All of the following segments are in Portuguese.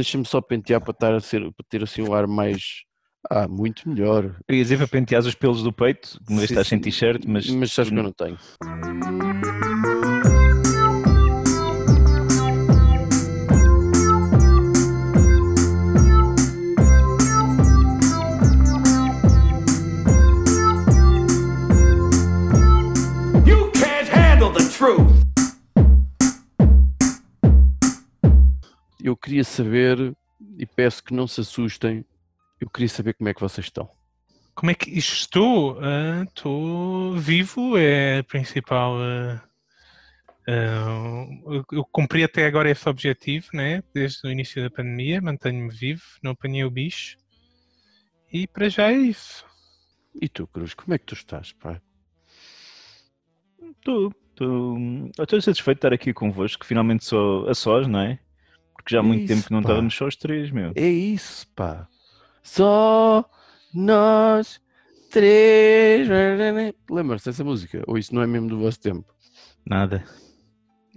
deixa-me só pentear para, estar a ser, para ter assim um ar mais. Ah, muito melhor. Eu ia dizer para pentear os pelos do peito, uma vez Sim, estás sem t-shirt, mas. Mas sabes que eu não tenho. You can't handle the truth. Eu queria saber, e peço que não se assustem, eu queria saber como é que vocês estão. Como é que estou? Ah, Estou vivo, é a principal. ah, ah, eu- eu cumpri até agora esse objetivo, né? Desde o início da pandemia, mantenho-me vivo, não apanhei o bicho. E para já é isso. E tu, Cruz, como é que tu estás? Estou, estou, estou satisfeito de estar aqui convosco, finalmente sou a sós, não é? Porque já há muito Isso, tempo que não pá. estávamos só os três, meu. É isso, pá. Só nós três. Lembra-se dessa música? Ou isso não é mesmo do vosso tempo? Nada.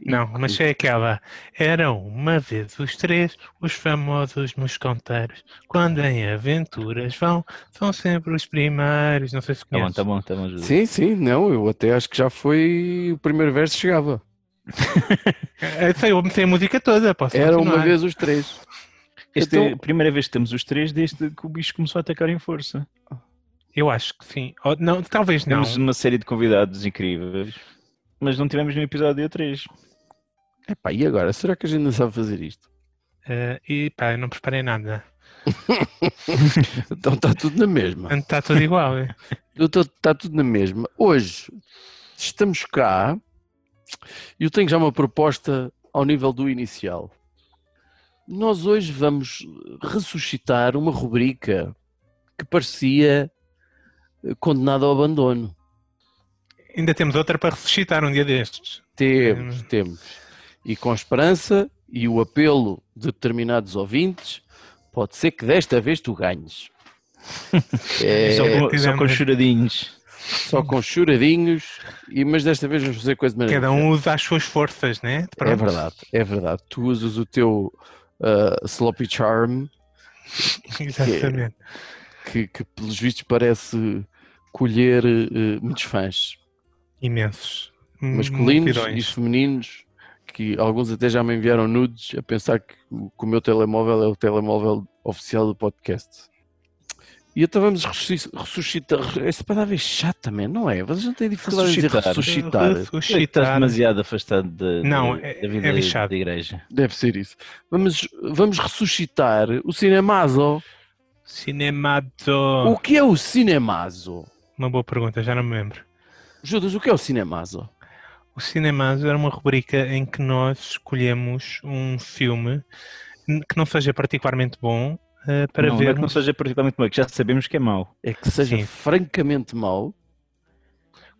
Não, mas é aquela. Eram uma vez os três, os famosos mosconteiros. Quando em aventuras vão, são sempre os primeiros. Não sei se Tá bom, conheces. tá bom, tá bom. Júlio. Sim, sim, não, eu até acho que já foi. O primeiro verso chegava. Eu sei, eu meti a música toda. Posso Era uma continuar. vez os três. Esta é Então- a primeira vez que temos os três desde que o bicho começou a atacar em força. Eu acho que sim. Ou, não, talvez não. Temos uma série de convidados incríveis, mas não tivemos no episódio 3. Epá, e agora? Será que a gente não sabe fazer isto? Eh, e pá, eu não preparei nada. Então está tudo na mesma. Está tudo igual. é. Está tudo na mesma. Hoje estamos cá eu tenho já uma proposta ao nível do inicial. Nós hoje vamos ressuscitar uma rubrica que parecia eh, condenada ao abandono. Ainda temos outra para ressuscitar um dia destes. Temos, Hum. temos. E com esperança e o apelo de determinados ouvintes, pode ser que desta vez tu ganhes. É, só, com, só com choradinhos. Só com choradinhos, e, mas desta vez vamos fazer coisa de maneira Cada um usa as suas forças, né? É Pronto. verdade, é verdade. Tu usas o teu ah, sloppy charm, Exatamente. que, que pelos vistos parece colher eh, muitos fãs, Imensos. masculinos Multidões. e femininos, que alguns até já me enviaram nudes a pensar que que o meu telemóvel é o telemóvel oficial do podcast. E então vamos ressusci- ressuscitar. Essa palavra é chata, man, não é? Vocês não têm dificuldade em dizer Ressuscitar. ressuscitar. Estás demasiado afastado da, Não, da, é- da vida é da- igreja. Deve ser isso. Vamos, vamos ressuscitar o Cinemazo. Cinemato. O que é o Cinemazo? Uma boa pergunta, já não me lembro. Judas, o que é o Cinemazo? O Cinemazo era uma rubrica em que nós escolhemos um filme que não seja particularmente bom eh, para não, não é ver. que não seja particularmente bom, é que já sabemos que é mau. É que seja Sim. francamente mau.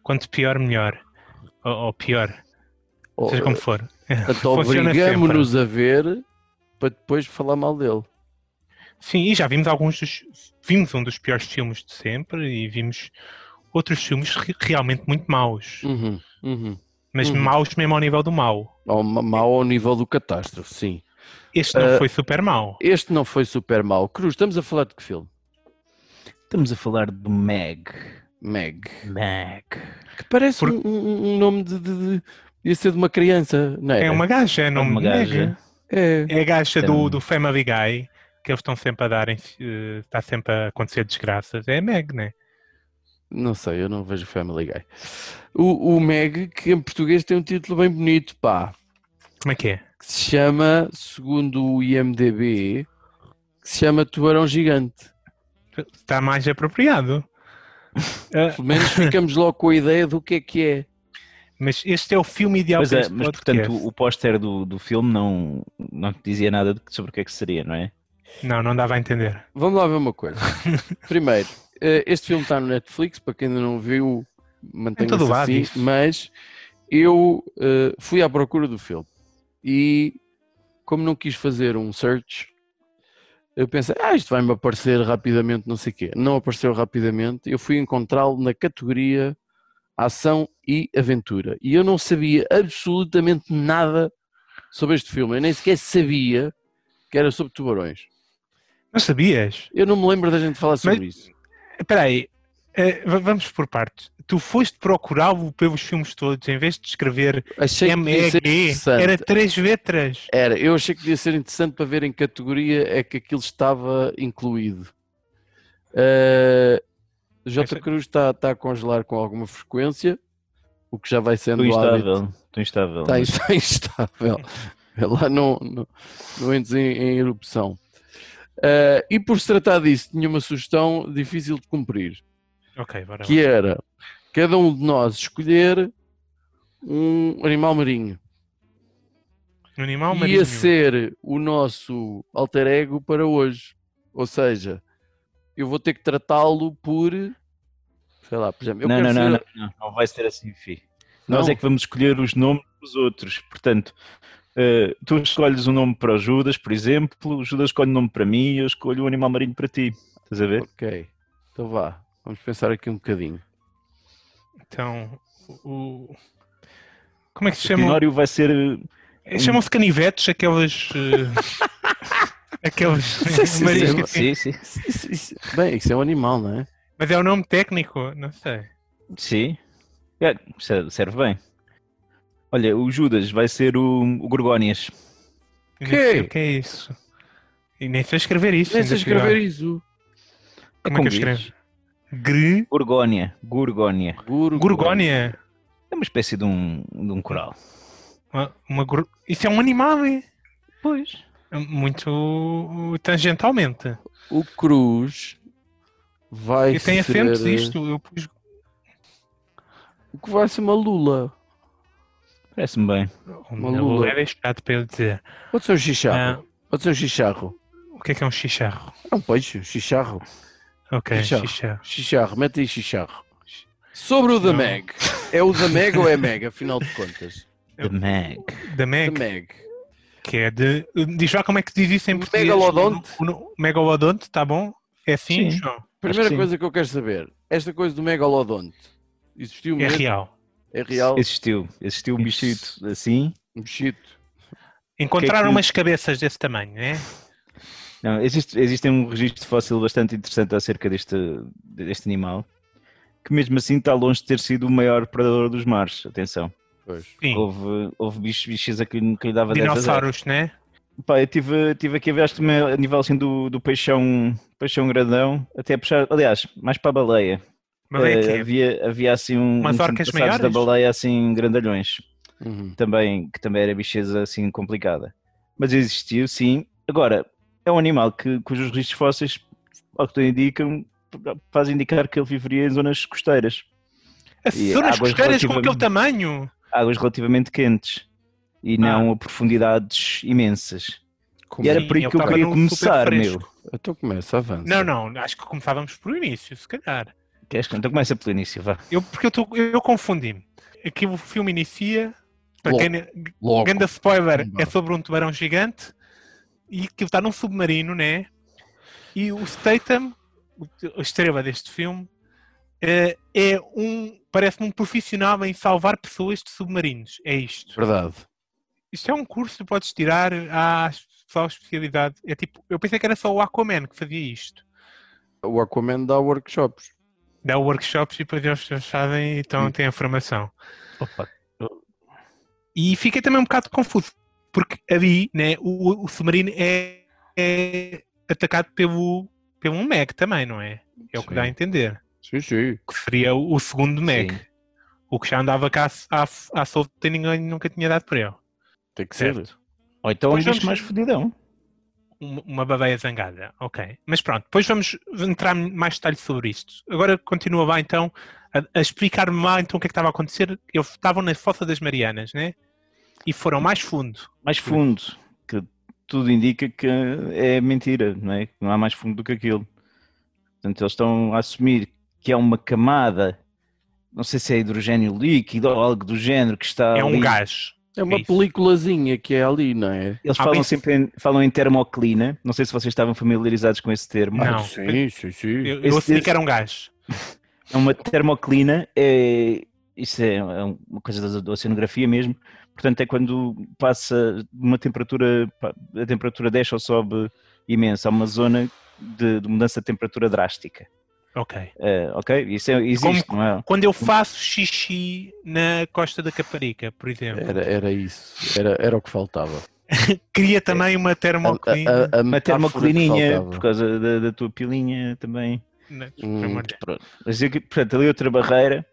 Quanto pior, melhor. Ou, ou pior, ou- seja como for. Portanto, Funciona obrigamos-nos a ver para depois falar mal dele. Sim, e já vimos alguns dos. Vimos um dos piores filmes de sempre e vimos outros filmes re- realmente muito maus. Uhum, uhum. Mas Uhum. maus mesmo ao nível do mau. Ao- Mau ao nível do catástrofe, sim. Este não Eh, foi super mau. Este não foi super mau. Cruz, estamos a falar de que filme? Estamos a falar do Meg. Meg. Meg. Que parece Por- um, um- nome de, de, de. Ia ser de uma criança, não é? É uma gaja, é nome uma de Meg. gaja. É. É a gaja É do, do Family Guy, que eles estão sempre a darem, eh, está sempre a acontecer desgraças. É a Meg, né? Não sei, eu não vejo Family Guy. O, o Meg, que em português tem um título bem bonito, pá. Como é que é? Que se chama, segundo o IMDB, que se chama Tubarão Gigante. Está mais apropriado. Pelo menos ficamos logo com a ideia do que é que é. mas este é o filme ideal Pois para é, este mas podcast. portanto o póster do, do filme não, não te dizia nada sobre o que é que seria, não é? Não, não dava a entender. Vamos lá ver uma coisa. Primeiro, eh, este filme está no Netflix, para quem ainda não viu, mantenha-se lado assim, isso. mas eu eh, fui à procura do filme e como não quis fazer um search, eu pensei, ah, isto vai-me aparecer rapidamente, não sei o quê. Não apareceu rapidamente, eu fui encontrá-lo na categoria ação e aventura. E eu não sabia absolutamente nada sobre este filme. Eu nem sequer sabia que era sobre tubarões. Não sabias? Eu não me lembro da gente falar sobre isso. Espera aí, eh, va- vamos por partes. Tu foste procurá-lo pelos filmes todos, em vez de escrever MEG, era três letras. Era, eu achei que devia ser interessante para ver em que categoria é que aquilo estava incluído. Uh, J. Essa- Cruz está, está a congelar com alguma frequência, o que já vai sendo Estou instável. Estou instável. Está, está instável. Lá não, não, não entres em, em erupção. Uh, e por se tratar disso, tinha uma sugestão difícil de cumprir, Ok, bora lá. que era cada um de nós escolher um animal marinho. Um animal ia marinho. ser o nosso alter ego para hoje. Ou seja, eu vou ter que tratá-lo por. Sei lá, por exemplo, eu não, quero não, não, ser- não, não, não vai ser assim, fi. Não? Nós é que vamos escolher os nomes dos outros. Portanto, eh, tu escolhes um nome para o Judas, por exemplo, o Judas escolhe um nome para mim e eu escolho um animal marinho para ti. Estás a ver? Ok, então vá, vamos pensar aqui um bocadinho. Então, o... Como é que se O chamam? Tenório vai ser. Chamam-se canivetes, aqueles... eh, aqueles Sim, sim. Sim, sim. Isso- bem, isso é um animal, não é? Mas é o nome técnico? Não sei. Sim. É, serve bem. Olha, o Judas vai ser o, o Gorgónias. Que? O que é isso? E nem sei escrever isso. Nem sei ainda pior. escrever isso. Como é que eu escrevo? Gr... Gorgónia. Gorgónia. Gur- Gorgónia. É uma espécie de um, de um coral. Uma, uma gor- Isso é um animal, é? Pois. Muito tangentalmente. O Cruz vai E tem ser. acentos isto. Eu pus... O que vai ser uma lula. Parece-me bem. Uma Uma lula. lula é deixado para eu dizer. Pode ser um chicharro. Ah, Pode ser um chicharro. o que é que é um chicharro? É um peixe, um chicharro. Ok, Chicharro. chicharro. Chicharro, mete aí chicharro. Sobre o The Não. Meg. É o The Meg ou é Meg, afinal de contas? The Mag. Da The Meg, Meg. que é de. Diz lá como é que diz isso em português. Megalodonte. O- o- Megalodonte, tá bom? É assim, Sim. João? Primeira sim. coisa que eu quero saber, esta coisa do megalodonte, existiu É mesmo? real. É real? Existiu. Existiu um bichito assim. Um bichito. Encontraram que- umas cabeças desse tamanho, né? Não, existe, existe um registro fóssil bastante interessante acerca deste, deste animal, que mesmo assim está longe de ter sido o maior predador dos mares. Atenção. Houve, houve bichos, bichos a que, que lhe dava 10 a 0. Dinossauros, né? Pá, eu tive, tive aqui a ver, acho que também a nível assim do, do peixão, peixão grandão, até a puxar, aliás, mais para a baleia. Que é. havia, havia assim um, Umas uns orcas antepassados da maiores? baleia assim grandalhões, Uhum. também, que também era bicheza assim complicada. Mas existiu, sim. Agora, é um animal que, cujos registros fósseis, ao que tudo indicam, fazem indicar que ele viveria em zonas costeiras, As e zonas costeiras com aquele tamanho. águas relativamente quentes e não a profundidades imensas. Como E era Sim, por aí que eu queria começar, meu. Então começa, avança. Não, não, acho que começávamos por início, se calhar. Queres que- Então começa pelo início, vá. Eu, porque eu, tô- eu confundi-me. Aqui o filme inicia, para Logo. quem, Logo. grande spoiler, Vá. é sobre um tubarão gigante e que está num submarino, né? E o Statham, a estrela deste filme, é, é um, parece-me um profissional em salvar pessoas de submarinos. É isto. Verdade. Isto é um curso que podes tirar à só especialidade. É tipo, eu pensei que era só o Aquaman que fazia isto. O Aquaman dá workshops. Dá workshops e depois eles eles fazem e então Hum. têm a formação. Opa, E fiquei também um bocado confuso, porque ali né, o, o submarino é, é atacado pelo, pelo um Meg também, não é? É o que Sim. dá a entender. Sim, sim. Que seria o, o segundo. Sim. O que já andava cá à, à solta e ninguém nunca tinha dado para ele. Tem que ser. Certo. Ou então um bicho vamos- mais fodidão. Uma, uma babeia zangada. Ok. Mas pronto, depois vamos entrar mais detalhes sobre isto. Agora continua lá então a, a explicar-me lá então o que é que estava a acontecer. Eles estavam na Fossa das Marianas, né? E foram mais fundo. Mais fundo. Que tudo indica que é mentira, não é? Que não há mais fundo do que aquilo. Portanto, eles estão a assumir que é uma camada, não sei se é hidrogênio líquido ou algo do género que está É um ali. gás. É uma peliculazinha que é ali, não é? Eles Ah, falam bem- sempre em, falam em termoclina. Não sei se vocês estavam familiarizados com esse termo. Não. Sim, sim, sim. Eu, eu Esse- que era um gás. É uma termoclina, é, isso é, é uma coisa da, da oceanografia mesmo, Portanto, é quando passa uma temperatura, a temperatura desce ou sobe imensa, há uma zona de, de mudança de temperatura drástica. Ok. Eh, ok? Isso é, existe, não é? Quando eu faço xixi na Costa da Caparica, por exemplo, Era, era isso, era, era o que faltava. cria também uma A, termoclina. a, a Uma metáfora que termoclininha, por causa da, da tua pilinha também. Não, Hum. Pronto. Mas, portanto, ali outra barreira,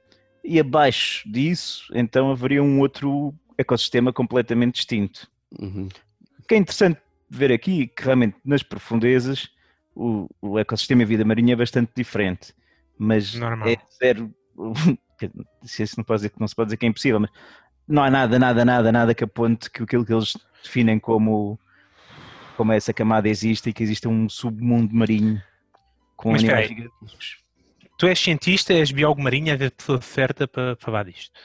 e abaixo disso, então haveria um outro ecossistema completamente distinto. Uhum. O que é interessante ver aqui, que realmente nas profundezas o, o ecossistema e a vida marinha é bastante diferente, mas Normal. é zero. Se isso não, pode dizer, não se pode dizer que é impossível, mas não há nada, nada, nada, nada que aponte que aquilo que eles definem como, como essa camada existe e que existe um submundo marinho com Mas animais gigantescos. Tu és cientista, és biólogo marinho, és a pessoa certa para falar disto.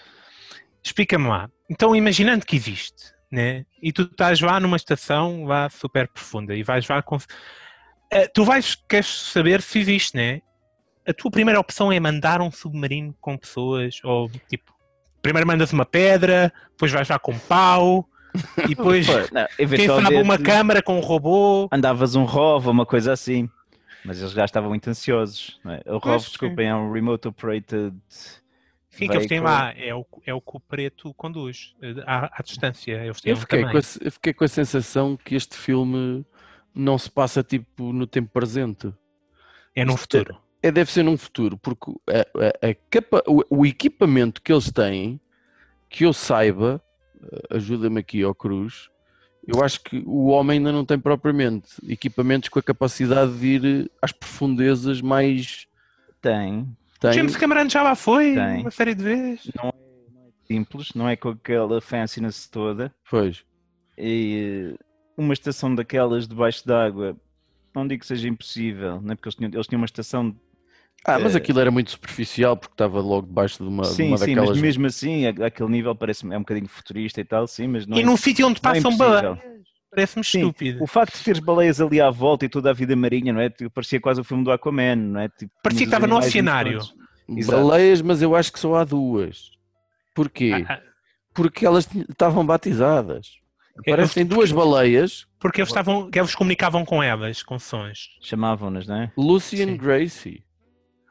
Explica-me lá. Então, imaginando que existe, né? E tu estás lá numa estação lá super profunda e vais lá com. Eh, tu vais, queres saber se existe, né? A tua primeira opção é mandar um submarino com pessoas, ou tipo, primeiro mandas uma pedra, depois vais lá com um pau, e depois, não, quem sabe, uma câmara com um robô. andavas um ROV, uma coisa assim. Mas eles já estavam muito ansiosos. É? O ROV, desculpem, é um Remote Operated. Sim, que eles têm lá, é o, é o que o preto conduz, eh, à, à distância. Eles têm Eu fiquei, com a, eu fiquei com a sensação que este filme não se passa tipo no tempo presente. É no Isto futuro. É, deve ser num futuro, porque a- a- a capa- o, o equipamento que eles têm, que eu saiba, eh, ajuda-me aqui ao Cruz, eu acho que o homem ainda não tem propriamente equipamentos com a capacidade de ir às profundezas mais. Tem. Tem, James Cameron já lá foi Tem. uma série de vezes. Simples, não é com aquela fanciness toda. Pois. E eh, uma estação daquelas debaixo d'água, não digo que seja impossível, não é? porque eles tinham, eles tinham uma estação. Ah, mas Eh, aquilo era muito superficial porque estava logo debaixo de uma, de sim, uma sim, daquelas. mas mesmo assim, aquele nível parece é um bocadinho futurista e tal, sim, mas não e é, num sítio onde não é passam baleias. Parece-me estúpido. O facto de teres baleias ali à volta e toda a vida marinha, não é? Tipo, Parecia quase o filme do Aquaman, não é? Tipo, Parecia que estava no oceanário. Baleias, mas eu acho que só há duas. Porquê? Ah, ah, Porque elas estavam batizadas. É, Parecem duas baleias, porque eles, estavam, que eles comunicavam com elas, com sons. Chamavam-nas, não é? Lucy Sim. and Gracie.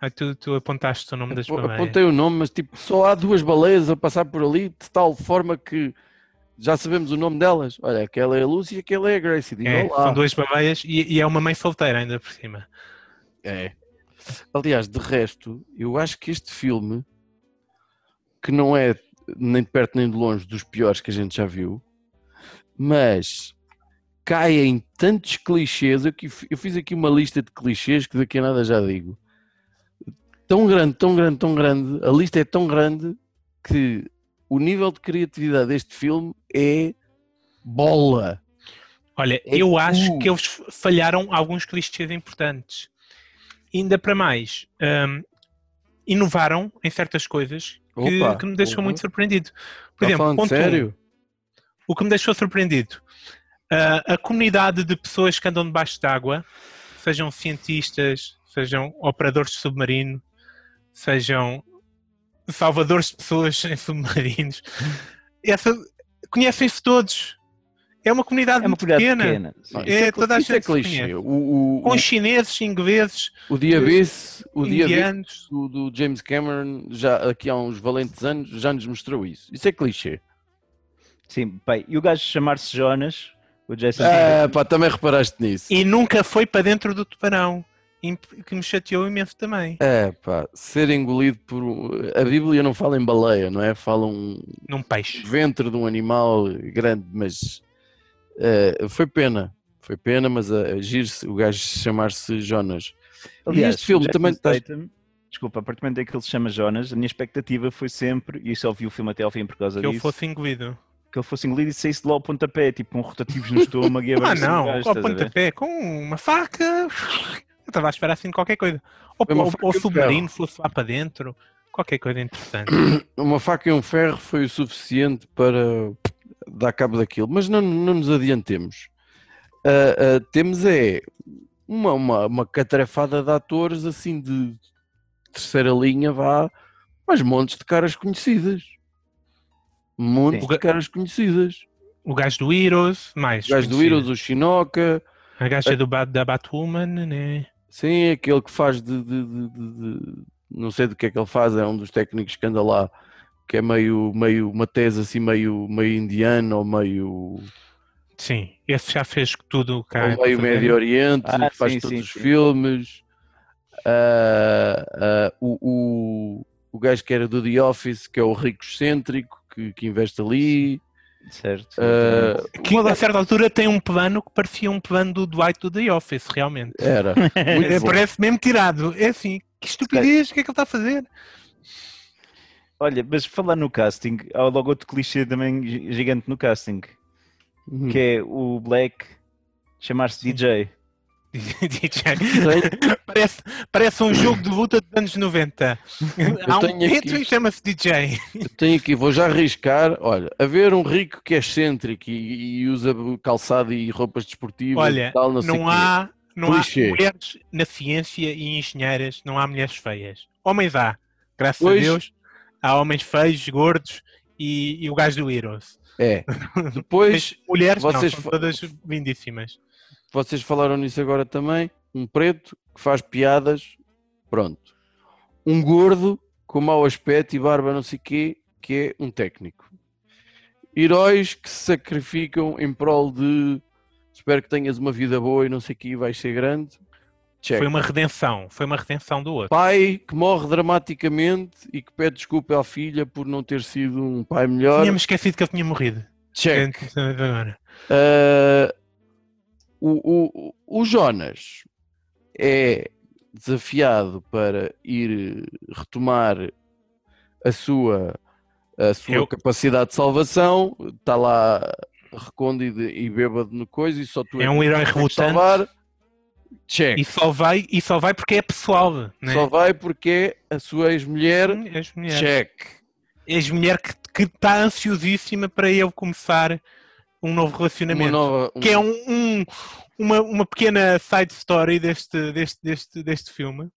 Ah, tu, tu apontaste o nome das baleias. Apontei o nome, mas tipo, só há duas baleias a passar por ali, de tal forma que já sabemos o nome delas. Olha, aquela é a Lucy e aquela é a Gracie. Diz, É, são duas baleias e, e é uma mãe solteira ainda por cima. É. Aliás, de resto, eu acho que este filme, que não é nem de perto nem de longe dos piores que a gente já viu, mas cai em tantos clichês. Eu, eu fiz aqui uma lista de clichês que daqui a nada já digo. Tão grande, tão grande, tão grande, a lista é tão grande que o nível de criatividade deste filme é bola. Olha, É eu acho tu. que eles falharam alguns clichês importantes. Ainda para mais, hum, inovaram em certas coisas que, Opa, que me deixou porra. muito surpreendido. Por Está exemplo, ponto um, sério? o que me deixou surpreendido, ah, a comunidade de pessoas que andam debaixo d'água, sejam cientistas, sejam operadores de submarino, sejam salvadores de pessoas em submarinos, essa- conhecem-se todos. É uma comunidade É uma muito comunidade pequena. pequena. sim. É, isso é, toda a é gente se clichê. O, o, Com chineses, ingleses, o Diabetes, o Diabetes indianos. do, do James Cameron, já aqui há uns valentes anos, já nos mostrou isso. Isso é clichê. Sim, pai. E o gajo chamar-se Jonas, o Jason. Ah, pá, também reparaste nisso. E nunca foi para dentro do tubarão, que me chateou imenso também. É, pá, ser engolido por. A Bíblia não fala em baleia, não é? Fala um Num peixe. ventre de um animal grande, mas eh, foi pena. Foi pena, mas a, a giro-se o gajo chamar-se Jonas. e este filme também Statham, Desculpa, a partir do momento em que ele se chama Jonas, a minha expectativa foi sempre, e eu só vi o filme até ao fim por causa Que eu disso, fosse engolido. que ele fosse engolido e saísse de lá ao pontapé, tipo um rotativos no estômago e Ah, não, gajo, ao pontapé, com uma faca. Eu estava a esperar assim qualquer coisa. Ou, ou, ou submarino fosse lá para dentro, qualquer coisa interessante. Uma faca e um ferro foi o suficiente para dar cabo daquilo, mas não, não nos adiantemos. Ah, ah, temos é uma, uma, uma catrafada de atores assim de terceira linha, vá, mas montes de caras conhecidas. Um monte Sim. de caras conhecidas. O gajo do Heroes, mais. O gajo do conhecido. Heroes, o Shinoka, A gaja do Bat, da Batwoman, né? Sim, aquele que faz de, de- de- de- de- Não sei do que é que ele faz, é um dos técnicos que anda lá, que é meio, meio uma tese assim, meio, meio indiano ou meio, Sim, esse já fez tudo cá. ou meio Médio? Oriente, Ah, que faz sim, todos sim, os sim. filmes. Ah, ah, o, o, o gajo que era do The Office, que é o rico excêntrico, que, que investe ali. Certo. Ah, Que a certa altura tem um plano que parecia um plano do Dwight do The Office, realmente. era. Muito É, parece mesmo tirado. É assim, que estupidez, o que é que ele está a fazer? Olha, mas falar no casting, há logo outro clichê também gi- gigante no casting, Uhum. que é o Black chamar-se DJ. DJ. Parece, parece um jogo de luta dos anos 90. Há um e chama-se DJ. Eu tenho aqui, vou já arriscar. Olha, haver um rico que é excêntrico e, e usa calçado e roupas desportivas Olha, e tal, não, Não há, não há mulheres na ciência e engenheiras, não há mulheres feias. Homens há, graças Pois. a Deus. Há homens feios, gordos e, e o gajo do Heroes. É. Depois, mulheres vocês não, são todas lindíssimas. Vocês falaram nisso agora também. Um preto que faz piadas. Pronto. Um gordo com mau aspecto e barba não sei quê, que é um técnico. Heróis que se sacrificam em prol de espero que tenhas uma vida boa e não sei o que vais ser grande. Check. Foi uma redenção, foi uma redenção do outro. pai que morre dramaticamente e que pede desculpa à filha por não ter sido um pai melhor. Tínhamos esquecido que ele tinha morrido. Check. Agora. O, o, o Jonas é desafiado para ir retomar a sua, a sua Eu- capacidade de salvação, está lá recôndito e bêbado no coisa e só tu É que um herói relutante salvar. Check. e só vai, e só vai porque é pessoal. Né? Só vai porque é a sua ex-mulher. Ex-mulher. Check. Ex-mulher que que está ansiosíssima para ele começar um novo relacionamento. nova, um- que é um, um- uma, uma pequena side story deste, deste, deste, deste filme.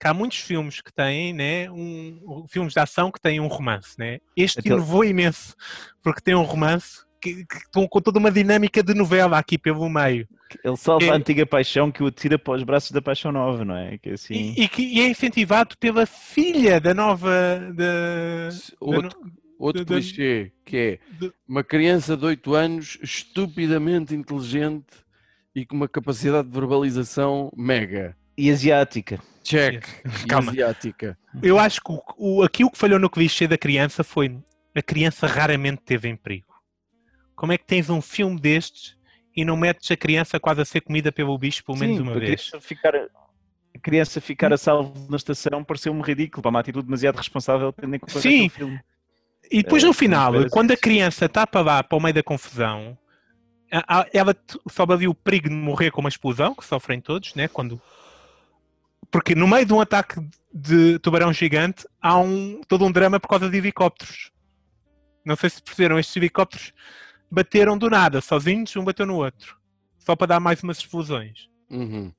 Que há muitos filmes que têm, né? Um, filmes de ação que têm um romance, né? Este Aquele- inovou imenso, porque tem um romance que, que estão com toda uma dinâmica de novela aqui pelo meio. Ele salva É- a antiga paixão que o atira para os braços da paixão nova, não é? Que é assim. E, e que e é incentivado pela filha da nova. Da, outro, outro clichê que é de- uma criança de 8 anos estupidamente inteligente e com uma capacidade de verbalização mega. E asiática. Check. E Calma. asiática. Eu acho que o, o, aqui o que falhou no clichê da criança foi a criança raramente teve em perigo. Como é que tens um filme destes e não metes a criança quase a ser comida pelo bicho pelo menos Sim, uma vez? criança ficar, a criança ficar a salvo na estação pareceu-me ridículo, para uma atitude demasiado responsável tendo em conta Sim. filme. E depois no final, não espera quando a criança está para lá, para o meio da confusão, ela sobe ali o perigo de morrer com uma explosão, que sofrem todos, né? Quando... Porque no meio de um ataque de tubarão gigante há um, todo um drama por causa de helicópteros. Não sei se perceberam, estes helicópteros bateram do nada, sozinhos, um bateu no outro. Só para dar mais umas explosões. Uhum.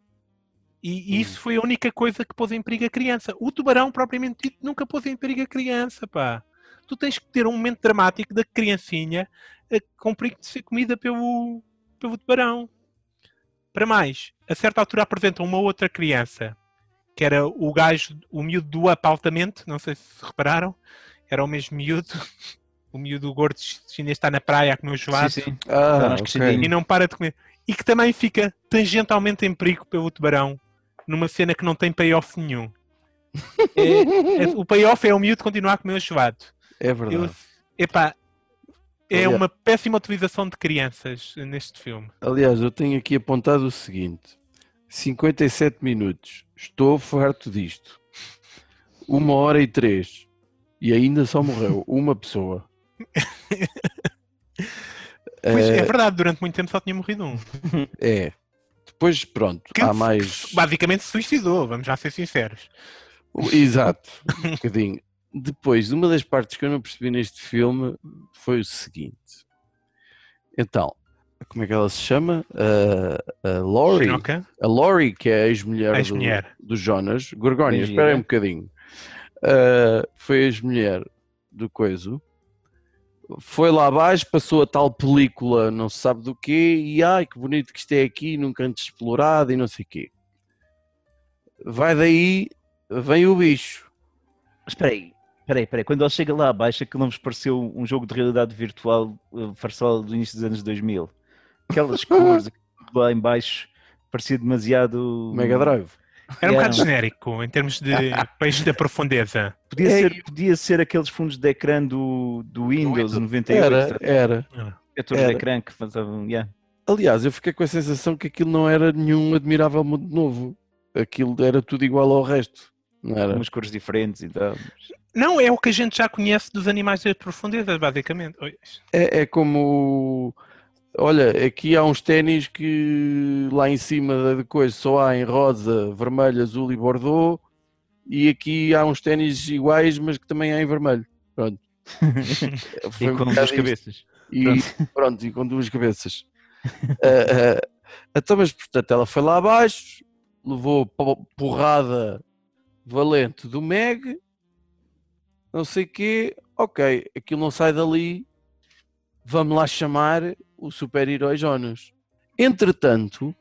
E isso foi a única coisa que pôs em perigo a criança. O tubarão, propriamente dito, nunca pôs em perigo a criança, pá. Tu tens que ter um momento dramático da criancinha eh, com perigo de ser comida pelo, pelo tubarão. Para mais, a certa altura apresentam uma outra criança, que era o gajo, o miúdo do Up altamente, não sei se repararam, era o mesmo miúdo, o miúdo gordo chinês está na praia a comer o gelado Sim, sim. Ah, ok. acho que sim. e não para de comer. E que também fica tangentalmente em perigo pelo tubarão, numa cena que não tem payoff nenhum. É- é- o payoff é o miúdo continuar a comer o gelado. É verdade. Eu, epá, é Aliás- uma péssima utilização de crianças neste filme. Aliás, eu tenho aqui apontado o seguinte: 57 minutos. Estou farto disto. Uma hora e três. E ainda só morreu uma pessoa. Pois Eh, é verdade, durante muito tempo só tinha morrido um. É. Depois, pronto, Que, há mais. basicamente se suicidou, vamos já ser sinceros. Exato, um bocadinho. Depois, uma das partes que eu não percebi neste filme foi o seguinte. Então, como é que ela se chama? A, a Laurie. Shinoka, A Laurie, que é a ex-mulher do, Ex-mulher. do Jonas. Gorgónia, espera aí um bocadinho. Ah, foi a ex-mulher do Coiso. foi lá abaixo, passou a tal película, não se sabe do quê, e ai que bonito que isto é aqui, nunca antes explorado e não sei o quê. Vai daí, vem o bicho. Espera aí, espera aí, espera aí. Quando ele chega lá abaixo, aquilo não vos pareceu um jogo de realidade virtual uh, farsola do início dos anos 2000? Aquelas cores lá em baixo parecia demasiado... Mega Drive. Era um Yeah. bocado genérico em termos de peixe da profundeza. Podia, É, ser, podia ser aqueles fundos de ecrã do, do Windows 98, Era, era. protetores de era. ecrã que faziam... Yeah. Aliás, eu fiquei com a sensação que aquilo não era nenhum admirável mundo novo. Aquilo era tudo igual ao resto. Não era? Umas cores diferentes e tal. Não, é o que a gente já conhece dos animais de profundeza, basicamente. É, é como. Olha, aqui há uns ténis que lá em cima da de coisa só há em rosa, vermelho, azul e bordô. E aqui há uns ténis iguais, mas que também há em vermelho. Pronto. Foi E com duas isto. cabeças. E pronto, e com duas cabeças. Ah, ah, então, mas portanto, ela foi lá abaixo, levou po- porrada valente do Meg, não sei o quê, ok, aquilo não sai dali, vamos lá chamar o super-herói Jonas. Entretanto,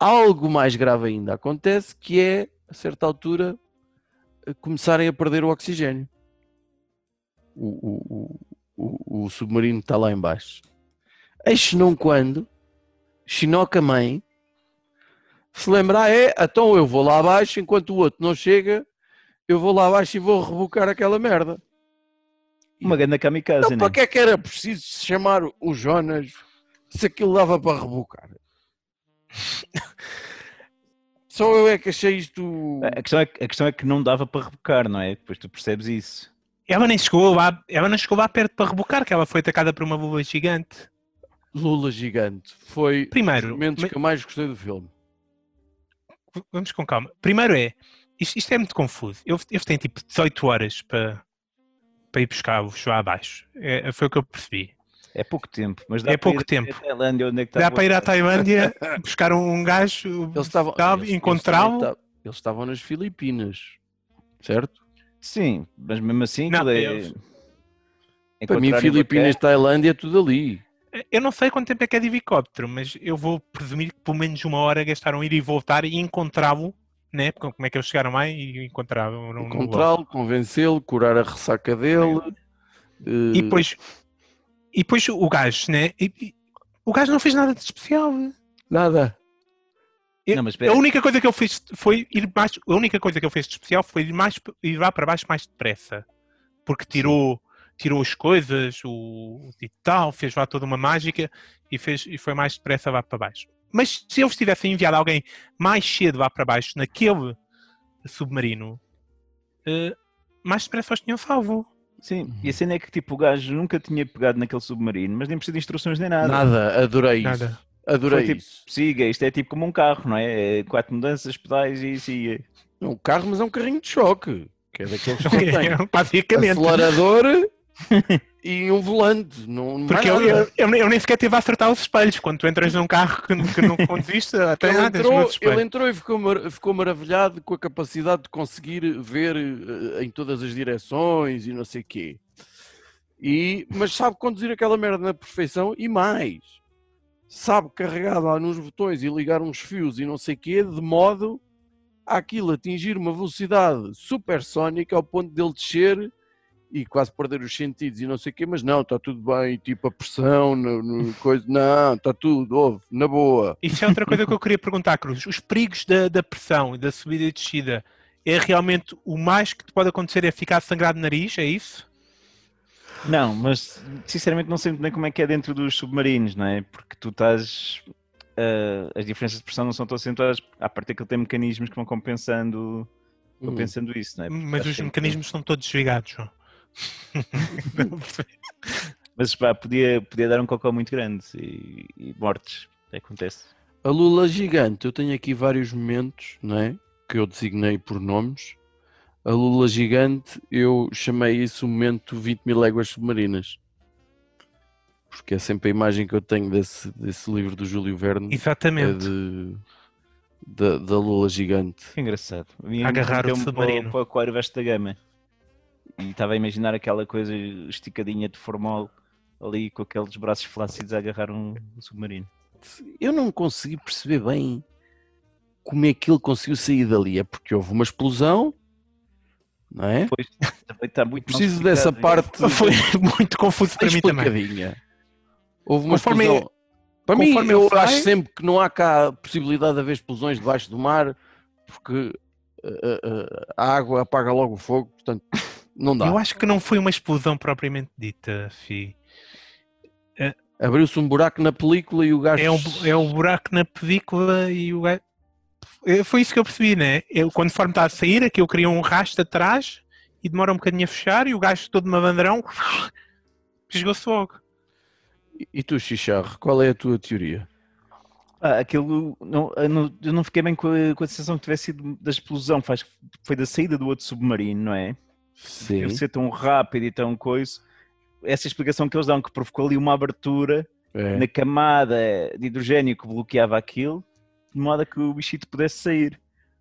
algo mais grave ainda acontece, que é, a certa altura, eh, começarem a perder o oxigênio. O, o, o, o submarino está lá embaixo. Eis não quando Chinoca mãe se lembrar é, então eu vou lá abaixo enquanto o outro não chega, eu vou lá abaixo e vou rebocar aquela merda. Uma grande kamikaze, Então, né? para que é que era preciso chamar o Jonas se aquilo dava para rebocar? Só eu é que achei isto. A questão, é, que- a questão é que não dava para rebocar, não é? Depois tu percebes isso. Ela nem chegou lá, ela não chegou lá perto para rebocar, que ela foi atacada por uma lula gigante. Lula gigante. Foi um dos Primeiro, momentos mas- que eu mais gostei do filme. vamos com calma. Primeiro é, isto, isto é muito confuso. Eles, eles têm tipo 18 horas para, para ir buscar-vos lá abaixo. É, foi o que eu percebi. É pouco tempo, mas dá É para pouco ir tempo. a Tailândia, onde é que está Dá a para ir à Tailândia, buscar um, gajo, encontrá-lo. ta- Eles estavam nas Filipinas, certo? Sim, mas mesmo assim, Não, é... eles- Para mim, Filipinas, bacana. Tailândia, é tudo ali. Eu não sei quanto tempo é que é de helicóptero, mas eu vou presumir que pelo menos uma hora gastaram ir e voltar e encontrá-lo, né? Como é que eles chegaram lá e encontraram no Encontrá-lo, convencê-lo, curar a ressaca dele. E eh, depois, e depois o gajo, né? e- o gajo não fez nada de especial. Nada. Não, mas espera. A única coisa que ele fez foi ir mais. A única coisa que ele fez de especial foi ir, mais, ir lá para baixo mais depressa. Porque tirou, tirou as coisas, o, o e tal, fez lá toda uma mágica e, fez, e foi mais depressa lá para baixo. Mas se eles tivessem enviado alguém mais cedo lá para baixo naquele submarino, eh, mais depressa os tinham salvo. Sim, e a cena é que tipo, o gajo nunca tinha pegado naquele submarino, mas nem precisa de instruções nem nada. Nada. Adorei isso. Nada. Adorei Foi tipo, isso. siga, isto é tipo como um carro, não é? É quatro mudanças, pedais e siga. É um carro, mas é um carrinho de choque. Que é daqueles que só tem Basicamente. acelerador e um volante. Não, não Porque eu, nada. eu, eu, nem sequer teve a acertar os espelhos. Quando tu entras num carro que, que não conduziste, até ele, tens entrou, ele entrou e ficou, ficou maravilhado com a capacidade de conseguir ver eh, em todas as direções e não sei quê. E, mas sabe conduzir aquela merda na perfeição e mais. Sabe carregar lá nos botões e ligar uns fios e não sei quê, de modo a aquilo atingir uma velocidade supersónica ao ponto dele descer e quase perder os sentidos e não sei o quê, mas não, está tudo bem, tipo a pressão, no, no coisa, não, está tudo, ouve, na boa. Isso é outra coisa que eu queria perguntar, Cruz. Os perigos da, da pressão e da subida e descida é realmente o mais que te pode acontecer é ficar sangrado no nariz? É isso? Não, mas sinceramente não sei muito bem como é que é dentro dos submarinos, não é? Porque tu estás. ah, as diferenças de pressão não são tão acentuadas, à parte que ele tem mecanismos que vão compensando, Hum. compensando isso, não é? Porque Mas os sempre- mecanismos estão todos desligados, João. Mas pá, podia, podia dar um cocô muito grande e, e mortes. Acontece. A Lula gigante, eu tenho aqui vários momentos, não é? Que eu designei por nomes. A Lula gigante, eu chamei isso o momento 20 mil léguas submarinas. Porque é sempre a imagem que eu tenho desse, desse livro do Júlio Verne. É Exatamente. de, da, da Lula gigante. Que engraçado. Agarrar o submarino. Para, o- para o aquário veste da gama. E estava a imaginar aquela coisa esticadinha de formol ali com aqueles braços flácidos a agarrar um submarino. Eu não consegui perceber bem como é que ele conseguiu sair dali. É porque houve uma explosão, não é? Pois, também está muito Preciso dessa parte Foi muito confuso para mim também. Houve uma Conforme- explosão. Para mim, eu acho sempre que não há cá possibilidade de haver explosões debaixo do mar, porque uh, uh, uh, a água apaga logo o fogo, portanto, não dá. Eu acho que não foi uma explosão propriamente dita, Fi. Abriu-se um buraco na película e o gajo. É o, bu- é o buraco na película e o gajo. É, Foi isso que eu percebi, né? Eu, quando forma está a sair, aqui eu queria um rastro atrás e demora um bocadinho a fechar e o gajo todo malandrão pisgou-se logo. E- E tu, Xixarro, qual é a tua teoria? Ah, aquilo, não, eu não, eu não fiquei bem com a, com a sensação que tivesse sido da explosão, faz, foi da saída do outro submarino, não é? Sim. Deve ser tão rápido e tão coisa. Essa explicação que eles dão, que provocou ali uma abertura É. na camada de hidrogênio que bloqueava aquilo, de modo a que o bichito pudesse sair.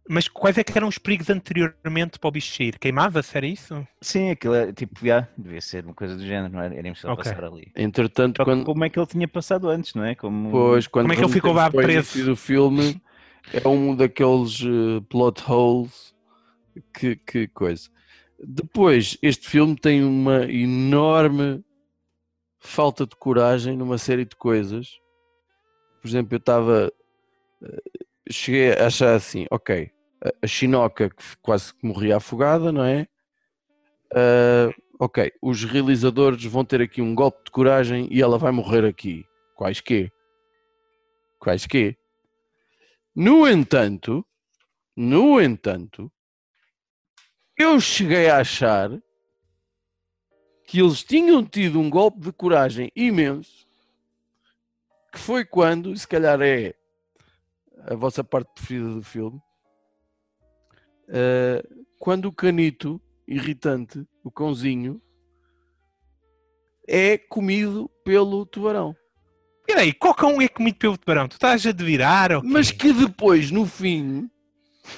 Mas quais é que eram os perigos anteriormente para o bicho sair? Queimava-se, era isso? Sim, aquilo é tipo, já, devia ser uma coisa do género, não era? Era impossível Ok. passar ali. Entretanto, quando, como é que ele tinha passado antes, não é? Como... Pois, quando Como é que ele ficou lá preso? do filme, é um daqueles eh, plot holes que, que coisa. Depois, este filme tem uma enorme falta de coragem numa série de coisas. Por exemplo, eu estava. eh, Cheguei a achar assim, ok, a- Chinoca que quase que morria afogada, não é? Ah, ok, os realizadores vão ter aqui um golpe de coragem e ela vai morrer aqui. Quais quê? Quais quê? No entanto, no entanto, eu cheguei a achar que eles tinham tido um golpe de coragem imenso, que foi quando, se calhar é a vossa parte preferida do filme, eh, quando o canito irritante, o cãozinho, é comido pelo tubarão. Peraí, qualquer um é comido pelo tubarão. Tu estás a devirar ou quê? Mas que depois, no fim,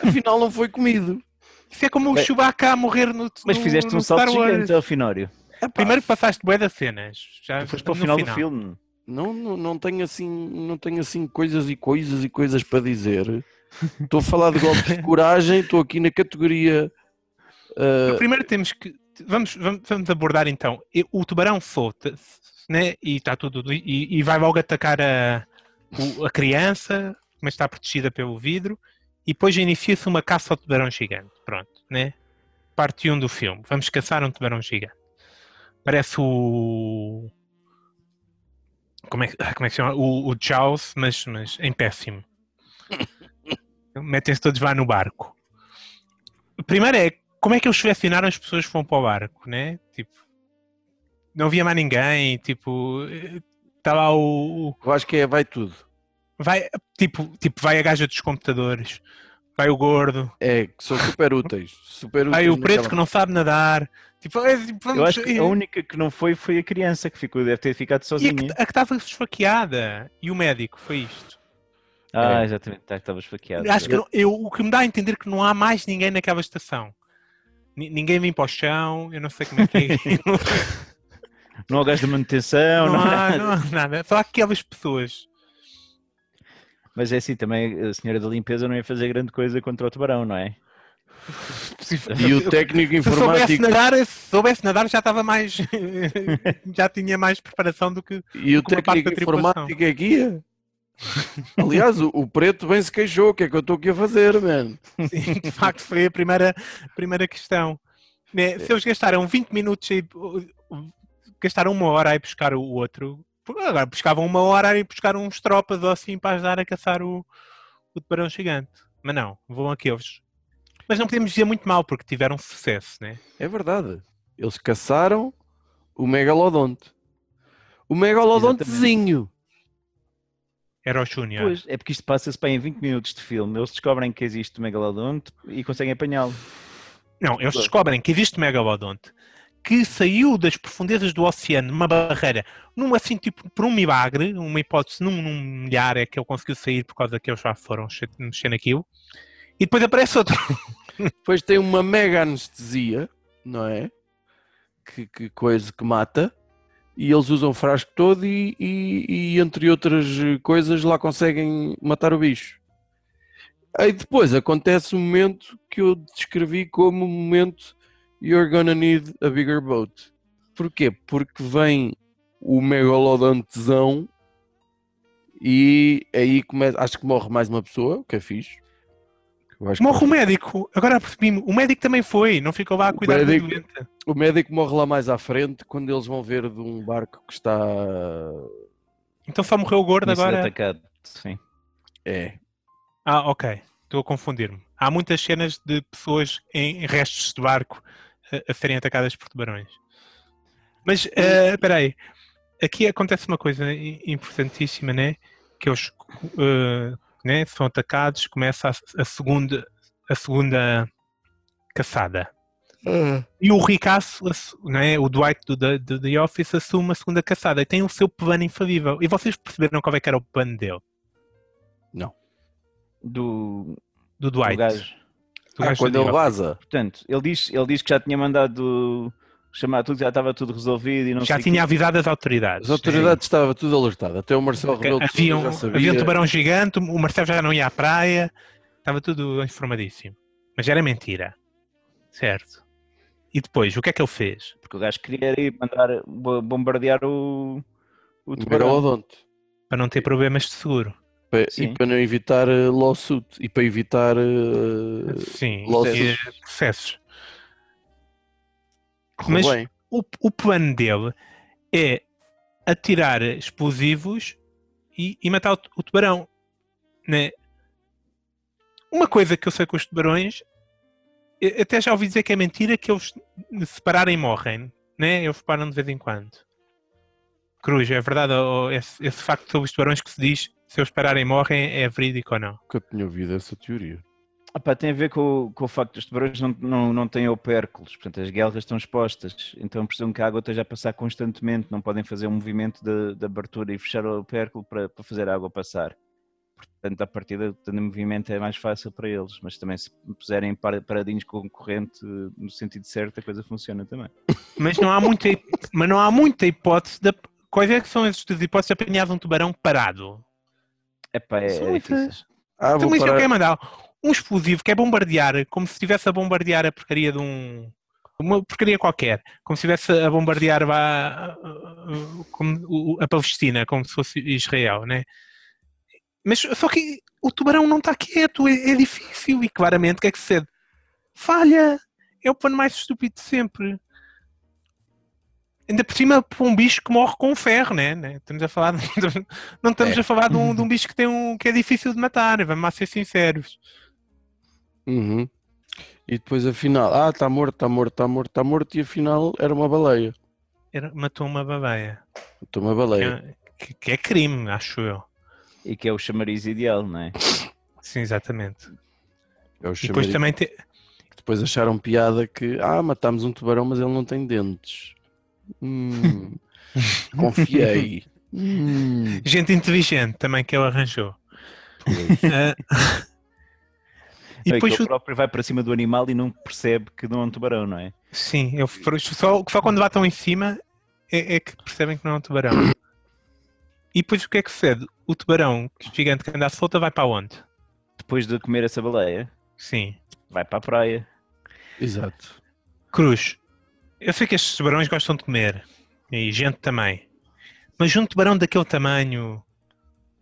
afinal não foi comido. Isso é como o Bem, Chewbacca a morrer no, Mas no- fizeste no um salto gigante ao Finório. Epá, Primeiro passaste bué das cenas. Já Depois para o no final, do filme. Não, não, não tenho assim, não tenho assim coisas e coisas e coisas para dizer. Estou a falar de golpe de coragem, estou aqui na categoria. ah, Primeiro temos que. Vamos, vamos, vamos abordar então. O tubarão solta né? e está tudo. E, e vai logo atacar a, a criança, mas está protegida pelo vidro. E depois inicia-se uma caça ao tubarão gigante. Pronto, né? Parte 1 do filme. Vamos caçar um tubarão gigante. Parece o. Como é, que- como é que se chama? O, o Jaws, mas, mas em péssimo. Metem-se todos lá no barco. Primeiro é como é que eles selecionaram as pessoas que vão para o barco, né? Tipo, não havia mais ninguém, tipo, está lá o. o- eu acho que é vai tudo. Vai, tipo, tipo, vai a gaja dos computadores, vai o gordo, É, que são super úteis. Super vai úteis o preto naquela- que não sabe nadar. Tipo, é, tipo, vamos, Eu acho que e- a única que não foi foi a criança que ficou, deve ter ficado e sozinha. que, a que estava esfaqueada. E o médico, foi isto. Ah, É. exatamente, tá, estava esfaqueado. Acho que não- eu, o que me dá a entender é que não há mais ninguém naquela estação. Ni- Ninguém vem para o chão, eu não sei como é que é. Não há gajo de manutenção, não, não, há há, nada. não há nada. Só aquelas pessoas. Mas é assim, também a senhora da limpeza não ia fazer grande coisa contra o tubarão, não é? E o técnico Se soubesse informático, nadar, se soubesse nadar já estava mais. já tinha mais preparação do que. e o técnico informático é guia. Aliás, o, o preto bem se queixou. O que é que eu estou aqui a fazer, man? Sim, de facto, foi a primeira, primeira questão. Né, Se eles gastaram 20 minutos e gastaram uma hora a ir buscar o outro, agora buscavam uma hora a ir buscar uns tropas ou assim para ajudar a caçar o, o tubarão gigante. Mas não, vão aqueles. Mas não podemos dizer muito mal porque tiveram sucesso, né? É verdade. Eles caçaram o megalodonte. O megalodontezinho. Era o Júnior. Pois, é porque isto passa-se bem em 20 minutos de filme. Eles descobrem que existe o megalodonte e conseguem apanhá-lo. Não, eles descobrem que existe megalodonte que saiu das profundezas do oceano numa barreira, num assim tipo por um milagre, uma hipótese num, num milhar é que ele conseguiu sair por causa que eles já foram mexer naquilo. E depois aparece outro. Depois tem uma mega anestesia, não é? que, que coisa que mata e eles usam o frasco todo e, e- e, entre outras coisas lá conseguem matar o bicho. Aí depois acontece um momento que eu descrevi como o momento You're gonna need a bigger boat. Porquê? Porque vem o megalodantezão e aí começa, acho que morre mais uma pessoa, o que é fixe. Morre o médico. Agora percebi-me. O médico também foi. Não ficou lá a cuidar do médico- doente. O médico morre lá mais à frente quando eles vão ver de um barco que está. Então só morreu o gordo sido agora. atacado. Sim. É. Ah, ok. Estou a confundir-me. Há muitas cenas de pessoas em restos de barco a, a serem atacadas por tubarões. Mas, eh, espera aí. Aqui acontece uma coisa importantíssima, né? Que eles eh, né, são atacados, começa a, a segunda, a segunda caçada. E o ricaço, assu- né, o Dwight do The, do The Office, assume a segunda caçada e tem o seu plano infalível. E vocês perceberam qual é que era o plano dele? Do, Do do Dwight. gajo. do Ah, quando do ele vaza. Portanto, ele diz, ele diz que já tinha mandado chamar tudo, já estava tudo resolvido e não Já sei tinha quê. avisado as autoridades. As autoridades estavam tudo alertado. Até o Marcelo Que Rebelo havia, um, já sabia. havia um tubarão gigante, o Marcelo já não ia à praia, estava tudo informadíssimo. Mas era mentira. Certo. E depois, o que é que ele fez? Porque o gajo queria ir mandar bo- bombardear o, o O tubarão. megalodonte. Para não ter problemas de seguro. Pa- E para não evitar eh, lawsuit. E para evitar. eh, Sim, lawsuit. e, processos. correu Mas- bem. O, o plano dele é atirar explosivos e, e matar o, o tubarão. Né? Uma coisa que eu sei com os tubarões, até já ouvi dizer que é mentira que eles se pararem morrem. Né? Eles param de vez em quando. Cruz, é verdade? Ou esse, esse facto sobre os tubarões que se diz se eles pararem morrem é verídico ou não? Nunca tinha ouvido essa teoria. Ah pá, tem a ver com, o- com o facto dos tubarões não, não, não têm opérculos, portanto as guelras estão expostas, então precisam que a água esteja a passar constantemente, não podem fazer um movimento de, de abertura e fechar o opérculo para, para fazer a água passar. Portanto, a partir do movimento é mais fácil para eles, mas também se puserem par- paradinhos com corrente no sentido certo, a coisa funciona também. Mas não há muita, mas não há muita hipótese de. Quais é que são as hipóteses de apanhar um tubarão parado? Epá, é, São é difícil. muitas. Ah, Então, eu quero mandar um explosivo que é bombardear, como se estivesse a bombardear a porcaria de um. Uma porcaria qualquer, como se estivesse a bombardear uh, como a Palestina, como se fosse Israel, né? Mas só que o tubarão não está quieto, é, é difícil e claramente o que é que sucede? Falha! É o plano mais estúpido de sempre. Ainda por cima, para um bicho que morre com ferro, né? né? Estamos a falar de- não estamos É. a falar de um, de um bicho que, tem um, que é difícil de matar, vamos ser sinceros. Uhum. E depois afinal, ah, está morto, está morto, está morto, está morto, e afinal era uma baleia. Era- matou uma babeia. Matou uma baleia. que- que é crime, acho eu. E que é o chamariz ideal, não é? Sim, exatamente. É o E depois chamariz. também te... Depois acharam piada que, ah, matámos um tubarão, mas ele não tem dentes. Hum, confiei. Hum, gente inteligente também que ele arranjou. Ah, e É depois ele o- próprio vai para cima do animal e não percebe que não é um tubarão, não é? Sim, eu, só, só quando batam em cima é, é que percebem que não é um tubarão. E depois o que é que sucede? O tubarão gigante que anda à solta vai para onde? Depois de comer essa baleia, Sim. vai para a praia. Exato. Cruz, eu sei que estes tubarões gostam de comer. E gente também. Mas um tubarão daquele tamanho,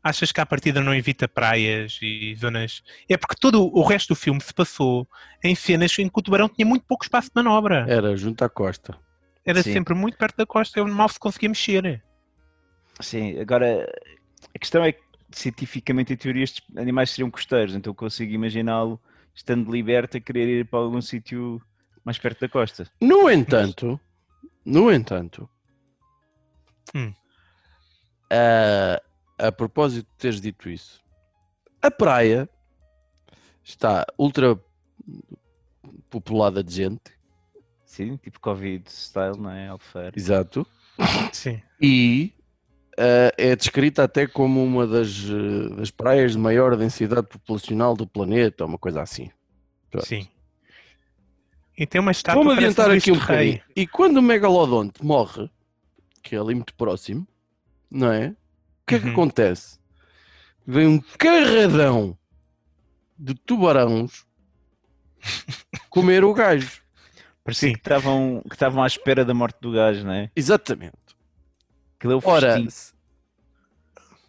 achas que à partida não evita praias e zonas. É porque todo o resto do filme se passou em cenas em que o tubarão tinha muito pouco espaço de manobra. Era junto à costa. Era Sim. sempre muito perto da costa, ele mal se conseguia mexer. Sim, agora a questão é que cientificamente em teoria estes animais seriam costeiros, então eu consigo imaginá-lo estando liberto a querer ir para algum sítio mais perto da costa. No entanto, no entanto, Hum. a, a propósito de teres dito isso, a praia está ultra populada de gente, Sim, tipo Covid style, não é? Alfeira. exato, Sim. e eh, é descrita até como uma das, eh, das praias de maior densidade populacional do planeta, uma coisa assim. Pronto. Sim. E tem uma estátua parece adiantar aqui um bocadinho. E quando o Megalodonte morre, que é ali muito próximo, não é? O que é que Uhum. acontece? Vem um carradão de tubarões comer o gajo. Parecia Sim. que estavam, que estavam à espera da morte do gajo, não é? Exatamente. É o Ora,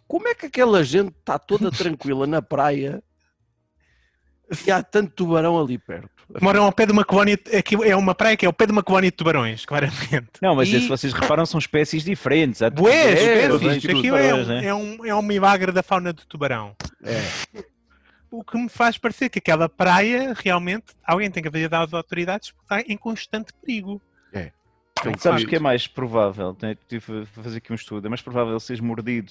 como é que aquela gente está toda tranquila na praia e há tanto tubarão ali perto? Moram ao pé de uma colónia. É, que é uma praia que é ao pé de uma colónia de tubarões, claramente. Não, mas E- se vocês reparam, são espécies diferentes. Há Bués, é, espécies. tudo, Aquilo é, um, né? é, um, é um milagre da fauna do tubarão. É. O que me faz parecer que aquela praia realmente alguém tem que avisar às autoridades porque está em constante perigo. Tem que Sabes ser- o que é mais provável? Tenho- Tive a fazer aqui um estudo. É mais provável seres mordido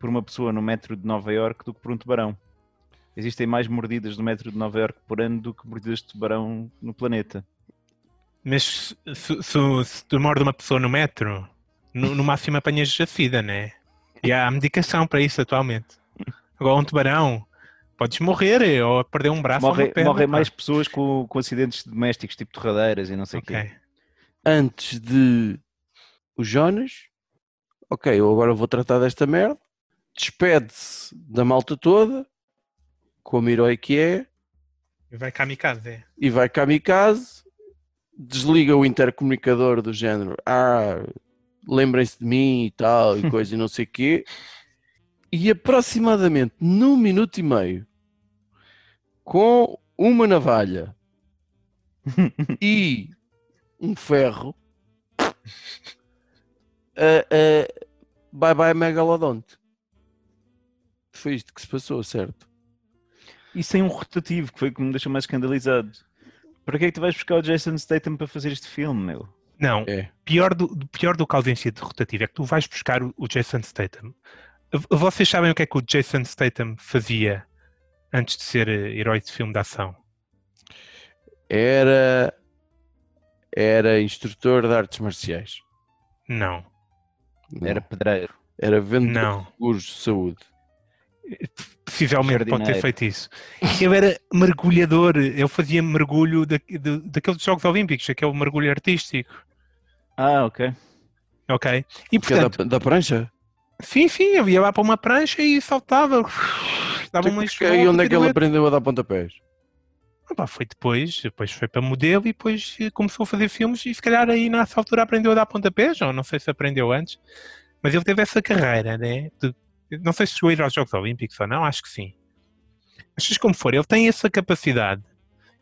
por uma pessoa no metro de Nova Iorque do que por um tubarão. Existem mais mordidas no metro de Nova Iorque por ano do que mordidas de tubarão no planeta. Mas se, se, se tu morde uma pessoa no metro, no, no máximo apanhas a SIDA, né? E há medicação para isso atualmente. Agora um tubarão, podes morrer eh, ou perder um braço ou Morre- uma perna. morrem mais pessoas com, com acidentes domésticos, tipo torradeiras e não sei o Ok. quê. antes de o Jonas, ok, eu agora vou tratar desta merda, despede-se da malta toda, herói que é, E vai kamikaze. e vai kamikaze, desliga o intercomunicador do género, ah, lembrem-se de mim e tal, e coisa e não sei o quê, e aproximadamente num minuto e meio, com uma navalha e um ferro, ah, ah, bye bye megalodonte. Foi isto que se passou, certo? E sem um rotativo, que foi o que me deixou mais escandalizado. Para que é que tu vais buscar o Jason Statham para fazer este filme, meu? Não, É. pior do, pior do que a ausência de rotativo é que tu vais buscar o, o Jason Statham. Vocês sabem o que é que o Jason Statham fazia antes de ser eh, herói de filme de ação? Era era instrutor de artes marciais. Não, Não. Era pedreiro. Era vendedor Não. de seguros de saúde. Possivelmente pode ter feito isso. Ele era mergulhador, ele fazia mergulho da, de- daqueles Jogos Olímpicos, aquele mergulho artístico. Ah, ok. Ok? E é da, portanto, da prancha? sim, sim, ele ia lá para uma prancha e saltava. Dava uma Então, e onde é que ele aprendeu a dar pontapés? Opa, foi depois, depois foi para modelo e depois eh, começou a fazer filmes e se calhar aí nessa altura aprendeu a dar pontapés, ou não sei se aprendeu antes, mas ele teve essa carreira, né? de- não sei se chegou a ir aos Jogos Olímpicos ou não, acho que sim. Mas seja como for, ele tem essa capacidade.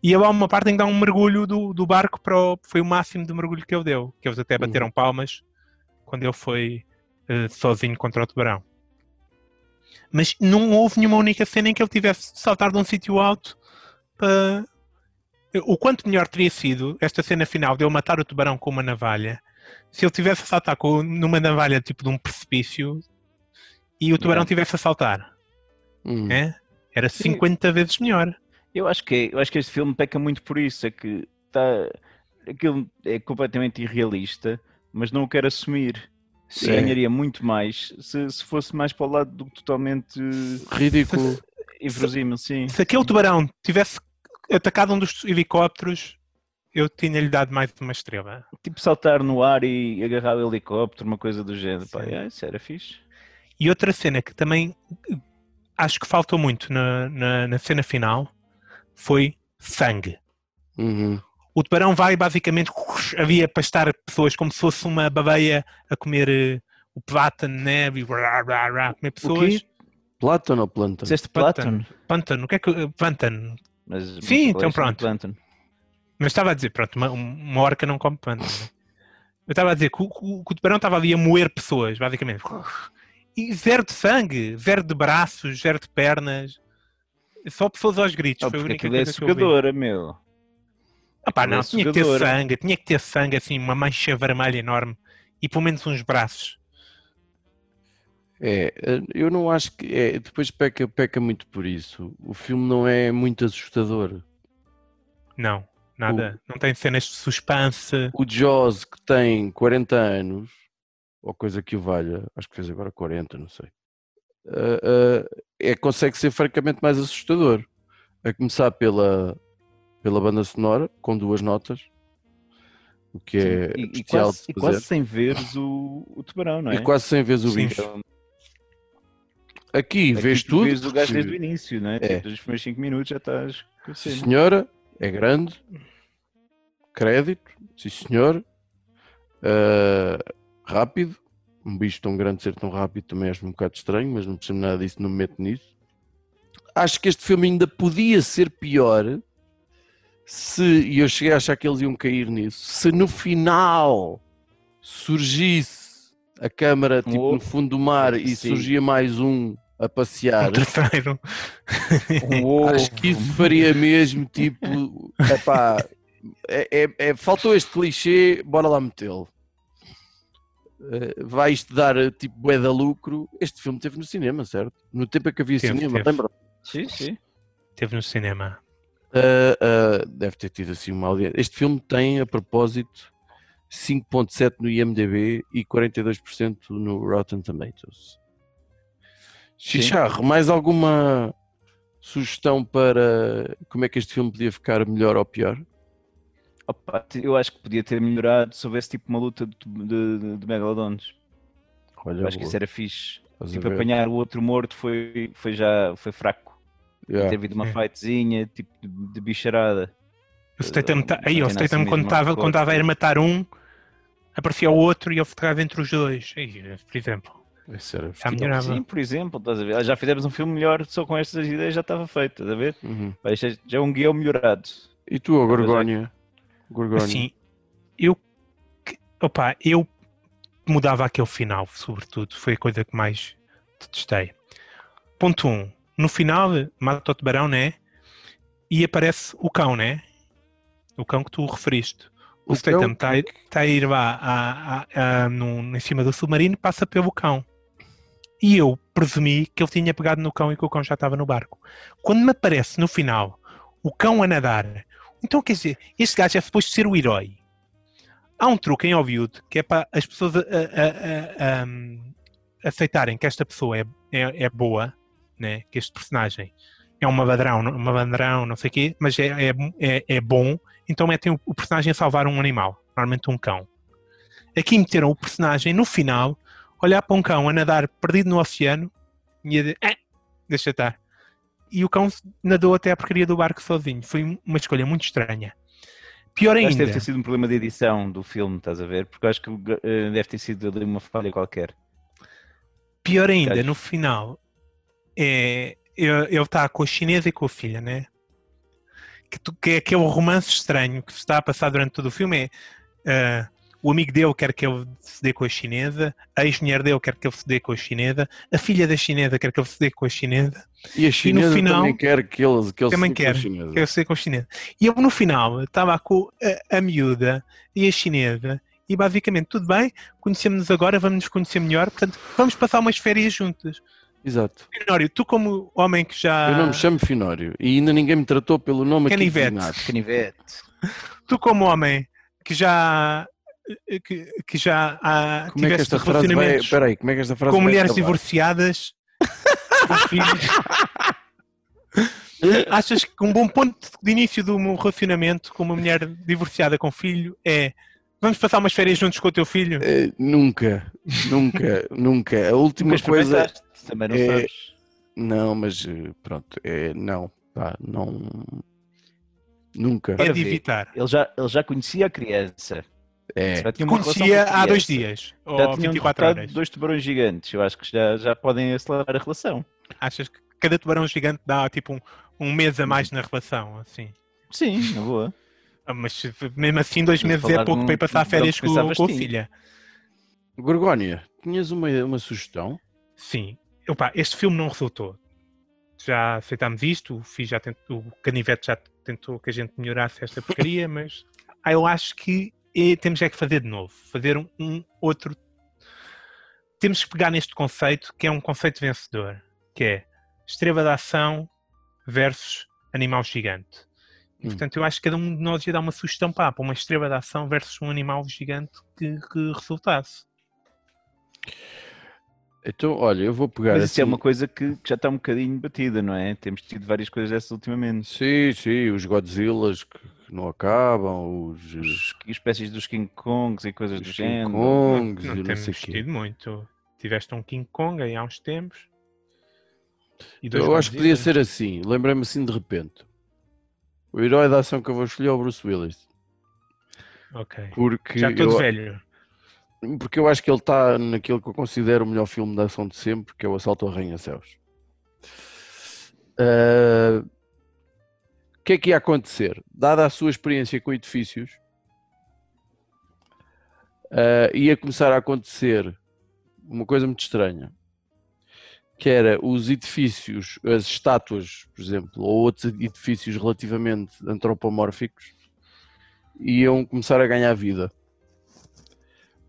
E ele há uma parte em que dá um mergulho do, do barco para o, foi o máximo de mergulho que ele deu, que eles até bateram palmas quando ele foi eh, sozinho contra o tubarão. Mas não houve nenhuma única cena em que ele tivesse de saltar de um sítio alto para. O quanto melhor teria sido esta cena final de ele matar o tubarão com uma navalha se ele tivesse a saltar com, numa navalha tipo de um precipício e o tubarão Yeah. tivesse a saltar. Hum. É? Era 50 vezes melhor. Eu acho que, é- eu acho que este filme peca muito por isso, é que está, aquilo é completamente irrealista, mas não o quero assumir. Sim. Ganharia muito mais se, se fosse mais para o lado do que totalmente Ridículo. inverosímil, sim. Se aquele tubarão tivesse atacado um dos helicópteros, eu tinha-lhe dado mais uma estrela. Tipo saltar no ar e agarrar o helicóptero, uma coisa do género. Pá, Sim. é, isso era fixe. E outra cena que também acho que faltou muito na, na, na cena final foi sangue. Uhum. O tubarão vai basicamente havia pastar pessoas como se fosse uma babeia a comer eh, o plátano, neve, e rá, rá, rá, comer pessoas. Plátano ou planta? Disseste Plátano. Platon? Pântano, o que é que. eh, Pântano. Mas, Sim, então de pronto. Mas estava a dizer, pronto, uma, uma orca não come pântano. né? Eu estava a dizer que o, o- que o tubarão estava ali a moer pessoas, basicamente. E zero de sangue, zero de braços, zero de pernas. Só pessoas aos gritos. Oh, foi a única aquilo é coisa que eu vi. sugadora, meu. Ah pá, Aquilo é não, tinha que ter sangue, tinha que ter sangue, assim, uma mancha vermelha enorme e pelo menos uns braços. É, eu não acho que. É, depois peca, peca muito por isso. O filme não é muito assustador. Não, nada. Não tem cenas de suspense. O Jaws, que tem 40 anos, ou coisa que o valha, acho que fez agora 40, não sei, eh, eh, é, consegue ser francamente mais assustador. A começar pela, pela banda sonora, com duas notas, o que é e, e especial quase, e quase sem veres o, o tubarão, não é? E quase sem vez o Sim. bicho. Aqui aqui vês tu tudo. Vês o gajo desde o início, não é? É. Tipo, Desde os primeiros 5 minutos já estás Sim, senhora, é grande. Crédito, sim senhor. Ah, rápido. Um bicho tão grande ser tão rápido também acho um bocado estranho, mas não percebo nada disso, não me meto nisso. Acho que este filme ainda podia ser pior se, e eu cheguei a achar que eles iam cair nisso, se no final surgisse a câmara tipo, Oh, no fundo do mar e sim. surgia mais um a passear. Um terceiro. Acho que isso faria mesmo, tipo, epá, é, é, é- faltou este clichê, bora lá metê-lo. Eh, vai isto dar eh, tipo bué da lucro. Este filme teve no cinema, certo? No tempo em que havia Teve, cinema, teve. lembra? Sim, sim. Teve no cinema. Ah, ah, deve ter tido assim uma audiência. Este filme tem, a propósito, 5.7 no IMDB e 42% no Rotten Tomatoes. Xixarro, mais alguma sugestão para como é que este filme podia ficar melhor ou pior? Opa, eu acho que podia ter melhorado se houvesse tipo uma luta de, de, de- megalodons. Olha, Eu acho que boa. isso era fixe. Estás Tipo, apanhar o outro morto foi, foi já foi fraco. Yeah. Ter havido uma Sim. fightzinha, tipo de, de bicharada. O Statham, tá- aí, o Statham assim quando estava hardcore. quando a ir matar um, aparecia o outro e ele ficava entre os dois. Aí, por exemplo. Isso era Já melhorava. Sim, por exemplo, estás a ver? Já fizemos um filme melhor, só com estas ideias já estava feito, estás a ver? Uhum. É- já é um guião melhorado. E tu, a Pois Gorgónia. Assim, eu. Opa, eu mudava aquele final, sobretudo. Foi a coisa que mais detestei. Ponto 1. Um, no final, mata o tubarão, né? E aparece o cão, né? O cão que tu referiste. O, O Statham cão está a, tá a ir lá a, a- a- num- em cima do submarino e passa pelo cão. E eu presumi que ele tinha pegado no cão e que o cão já estava no barco. Quando me aparece no final o cão a nadar, então quer dizer, este gajo é suposto ser o herói. Há um truque em Hollywood que é para as pessoas a- a- a- a- um, aceitarem que esta pessoa é, é, é boa, né? que este personagem é uma ladrão, uma ladrão, não sei o quê, mas é, é, é, é bom, então metem o, o personagem a salvar um animal, normalmente um cão. Aqui meteram o personagem no final, olhar para um cão a nadar perdido no oceano e a dizer, "Eh, deixa estar. E o cão nadou até a porcaria do barco sozinho. Foi uma escolha muito estranha. Pior Acho que ainda, deve ter sido um problema de edição do filme, estás a ver? Porque eu acho que eh, deve ter sido ali uma falha qualquer. pior ainda, no final, é, ele está com a chinesa e com a filha, né? Que, tu- que é aquele romance estranho que se está a passar durante todo o filme. É, ah, o amigo dele quer que ele se dê com a chinesa, a ex-mulher dele quer que ele se dê com a chinesa, a filha da chinesa quer que ele se dê com a chinesa, E a chinesa final- também quer que eles que eles Também se fiquem com a quer. chinesa. que ele se dê com a chinesa. E eu no final estava com a, a miúda e a chinesa e basicamente tudo bem, conhecemos-nos agora, vamos nos conhecer melhor, portanto vamos passar umas férias juntas. Exato. Finório, tu como homem que já. Eu não me chamo Finório e ainda ninguém me tratou pelo nome aqui Canivete. Canivete. Tu como homem que já. Que, que já ah, Como é que esta frase vai... relacionamentos Espera aí, como é que esta frase com vai mulheres divorciadas com filhos. Achas que um bom ponto de início de um relacionamento com uma mulher divorciada com filho é vamos passar umas férias juntos com o teu filho? Eh, nunca, nunca, nunca. A última Nunca coisa... também não é- sabes. Não, mas eh, pronto, é, não, pá, não... Nunca. É de evitar. Ele já, ele já conhecia a criança. É, Já tinha Conhecia há dois dias, Já ou tinham 24 derrotado horas. dois tubarões gigantes. Eu acho que já, já podem acelerar a relação. Achas que cada tubarão gigante dá tipo um, um mês a mais na relação, assim? Sim, na boa. Ah, Mas mesmo assim, dois meses é pouco um para ir passar férias que com, com a tinha. filha. Gorgónia, tinhas uma, uma sugestão? Sim. Opa, este filme não resultou. Já aceitámos isto, o, já tentou, o Canivete já tentou que a gente melhorasse esta porcaria, mas ah, eu acho que eh, temos é que fazer de novo. Fazer um, um outro. Temos que pegar neste conceito que é um conceito vencedor, que é estrela de ação versus animal gigante. E, Hum. portanto, eu acho que cada um de nós ia dar uma sugestão pá, para uma estrela de ação versus um animal gigante que, que resultasse. Então, olha, eu vou pegar Mas isso é assim- uma coisa que que já está um bocadinho batida, não é? Temos tido várias coisas dessas ultimamente. Sim, sim, os Godzillas que que não acabam, os, os Os, espécies dos King Kongs e coisas do King género. Kongs Não e não temos sei o quê. tido muito. Tiveste um King Kong aí há uns tempos. E dois Eu acho que podia ser assim, lembrei-me assim de repente. O herói da ação que eu vou escolher é o Bruce Willis. Ok. Porque Já todo eu, velho. porque eu acho que ele está naquilo que eu considero o melhor filme de ação de sempre, que é o Assalto ao Arranha-Céus. Ah, O que é que ia acontecer? Dada a sua experiência com edifícios, ah, ia começar a acontecer uma coisa muito estranha, que era os edifícios, as estátuas, por exemplo, ou outros edifícios relativamente antropomórficos, iam começar a ganhar vida.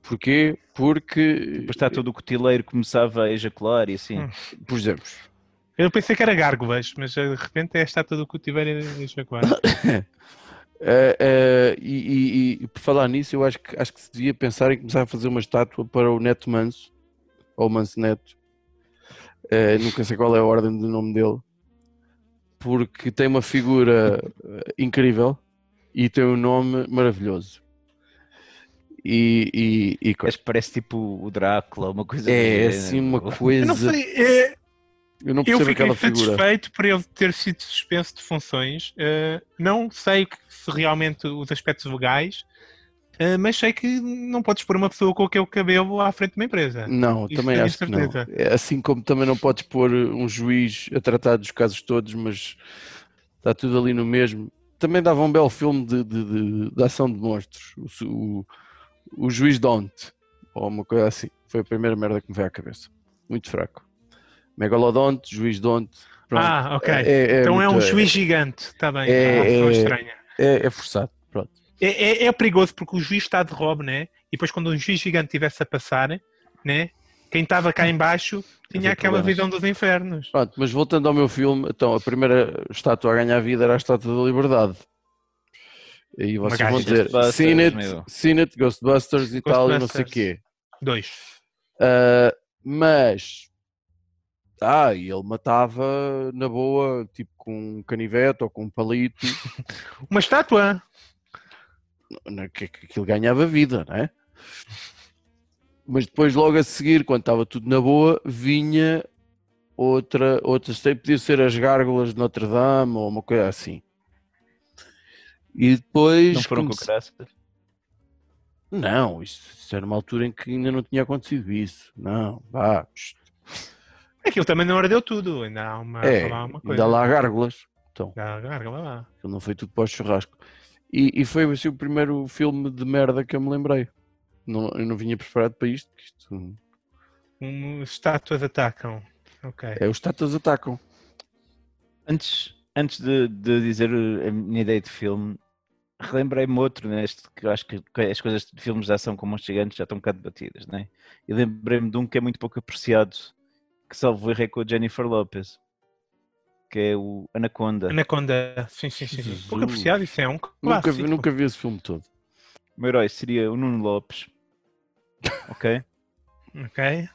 Porquê? Porque, Depois está todo o cotileiro começava a ejacular e assim. Hum. por exemplo, Eu pensei que era gárgulas, mas eh, de repente é a estátua do Cutiveiro e Jaguar. eh, eh, e, e- e por falar nisso, eu acho que, acho que se devia pensar em começar a fazer uma estátua para o Neto Manso, ou Manso Neto, Eh, nunca sei qual é a ordem do nome dele, porque tem uma figura eh, incrível e tem um nome maravilhoso. E, e, e co- Acho que parece tipo o Drácula, uma coisa é assim uma Eu coisa. não sei, eh, Eu não eu fiquei satisfeito por ele ter sido suspenso de funções. eh, não sei se realmente os aspectos legais, eh, mas sei que não podes pôr uma pessoa com aquele cabelo à frente de uma empresa. Não, também acho que não. certeza. É Assim como também não podes pôr um juiz a tratar dos casos todos, mas está tudo ali no mesmo. Também dava um belo filme de, de, de- de ação de monstros. O, o, o juiz Don't, ou uma coisa assim. Foi a primeira merda que me veio à cabeça. Muito fraco. Megalodonte, juiz Don't. pronto. Ah, ok. É- é então é um juiz gigante, está bem. É- Ah, pessoa é- estranha. É, é forçado. Pronto. É, é- é perigoso porque o juiz está de robe, né? E depois quando um juiz gigante estivesse a passar, né? Quem estava cá em baixo tinha aquela problemas. visão dos infernos. Pronto, mas voltando ao meu filme, então a primeira estátua a ganhar vida era a estátua da liberdade. E vocês vão dizer, Ghostbusters, seen it, meu. seen it, Ghostbusters e tal, e não sei o Ghostbusters. quê. Dois. Ah, mas, ah, e ele matava na boa, tipo com um canivete ou com um palito, Uma estátua. que, que aquilo ganhava vida, não é? Mas depois, logo a seguir, quando estava tudo na boa, vinha outra, outra, podia ser as gárgulas de Notre Dame ou uma coisa assim. E depois. Não foram com comece- graça. Não, isto, isto era uma altura em que ainda não tinha acontecido isso. Não, vá. pst, Aquilo também não ardeu tudo. Ainda há uma, É, lá uma coisa. ainda lá há gárgulas. Então, Dá- Gárgula lá. aquilo não foi tudo para o churrasco. E, e foi assim, o primeiro filme de merda que eu me lembrei. Não, eu não vinha preparado para isto, que isto Um, estátuas atacam. Ok. é os tatas atacam. Antes, antes de, de dizer a minha ideia de filme, relembrei-me outro neste, que eu acho que as coisas de filmes de ação com monstros gigantes já estão um bocado batidas, né? E lembrei-me de um que é muito pouco apreciado, que salvo erro é com a Jennifer Lopez, que é o Anaconda. Anaconda. Sim, sim, sim. Jesus. Pouco apreciado, isso é um Nunca, vi- nunca vi esse filme todo. O meu herói seria o Nuno Lopes, ok? Ok.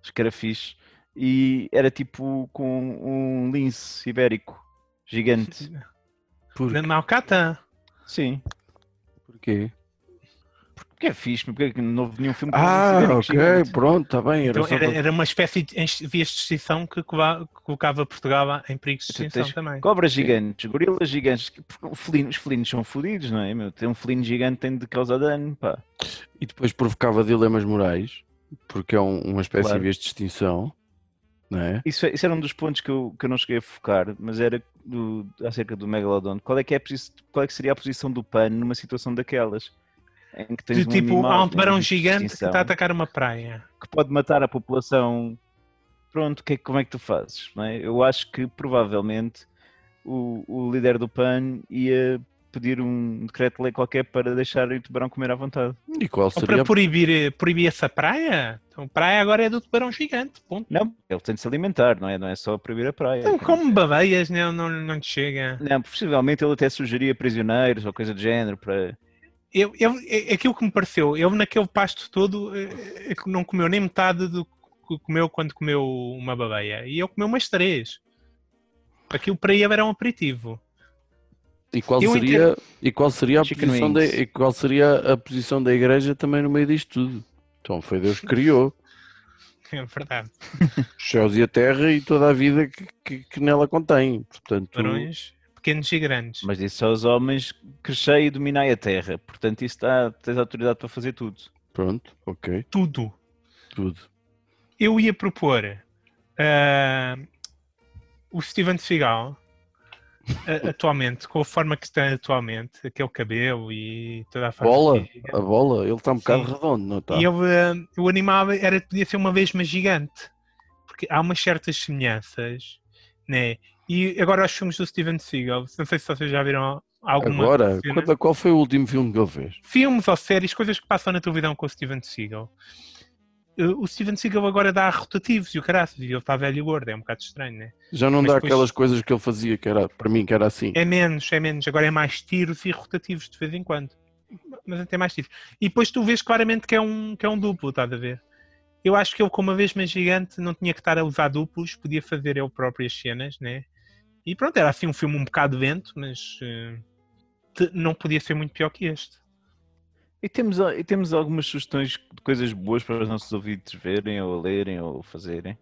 Acho que era fixe. E era tipo com um lince ibérico gigante. Por, Na Malcata. Sim. porquê? Porque é fixe, porque é que não houve nenhum filme lince Ah, ok, pronto, está bem. Era Então era, para- era uma espécie de em vias de extinção que colocava Portugal em perigo de Tu extinção também. Cobras gigantes, gorilas gigantes, que- os felinos são fodidos, não é? Meu? Ter um felino gigante tem de causar dano, pá. E depois provocava dilemas morais, porque é um- uma espécie Claro. em vez de extinção, não é? Isso, isso era um dos pontos que eu, que eu não cheguei a focar, mas era do, acerca do Megalodon. Qual é, que é a qual é que seria a posição do pano numa situação daquelas? Em que tens De um tipo, animal há um tubarão gigante que está a atacar uma praia. que pode matar a população. Pronto, que é- como é que tu fazes? não é? Eu acho que provavelmente o, o líder do PAN ia pedir um decreto de lei qualquer para deixar o tubarão comer à vontade. E qual Ou seria para a proibir, proibir essa praia? Então, praia agora é do tubarão gigante. Ponto. Não, ele tem de se alimentar, não é? Não é só proibir a praia. Então, como babeias, não, não, não te chega. Não, possivelmente ele até sugeria prisioneiros ou coisa do género para. Eu, eu, é- aquilo que me pareceu, ele naquele pasto todo eh, não comeu nem metade do que comeu quando comeu uma babeia. E eu comi umas três. Aquilo para ele era um aperitivo. E qual Eu seria, e qual seria a Chicken posição da, e qual seria a posição da igreja também no meio disto tudo? Então foi Deus que criou É verdade. os céus e a terra e toda a vida que, que, que nela contém. Portanto, Barões pequenos e grandes. Mas disse aos homens crescei e dominai a terra. Portanto, isso dá, tens autoridade para fazer tudo. pronto, ok, Tudo. tudo. Eu ia propor ah, o Steven Seagal atualmente, com a forma que está atualmente, aquele cabelo e toda a forma Bola, a bola, ele está um bocado Sim. redondo, não está? E eu, ah, o animal era, podia ser uma vez mais gigante. Porque há umas certas semelhanças, né? E agora os filmes do Steven Seagal, não sei se vocês já viram alguma Agora, qual, qual foi o último filme que ele fez? filmes ou séries, coisas que passam na televisão com o Steven Seagal. Uh, O Steven Seagal agora dá rotativos e o caraças, e ele está velho e gordo, é um bocado estranho, né? Já não Mas dá depois- aquelas coisas que ele fazia, que era, para mim, que era assim. É menos, é menos, agora é mais tiros e rotativos de vez em quando. Mas até mais tiros. E depois tu vês claramente que é um, que é um duplo, estás a ver? Eu acho que ele, como uma vez mais gigante, não tinha que estar a usar duplos, podia fazer ele próprio as cenas, né? E pronto, era assim um filme um bocado lento, mas uh, não podia ser muito pior que este. E temos, e temos algumas sugestões de coisas boas para os nossos ouvintes verem, ou lerem, ou fazerem.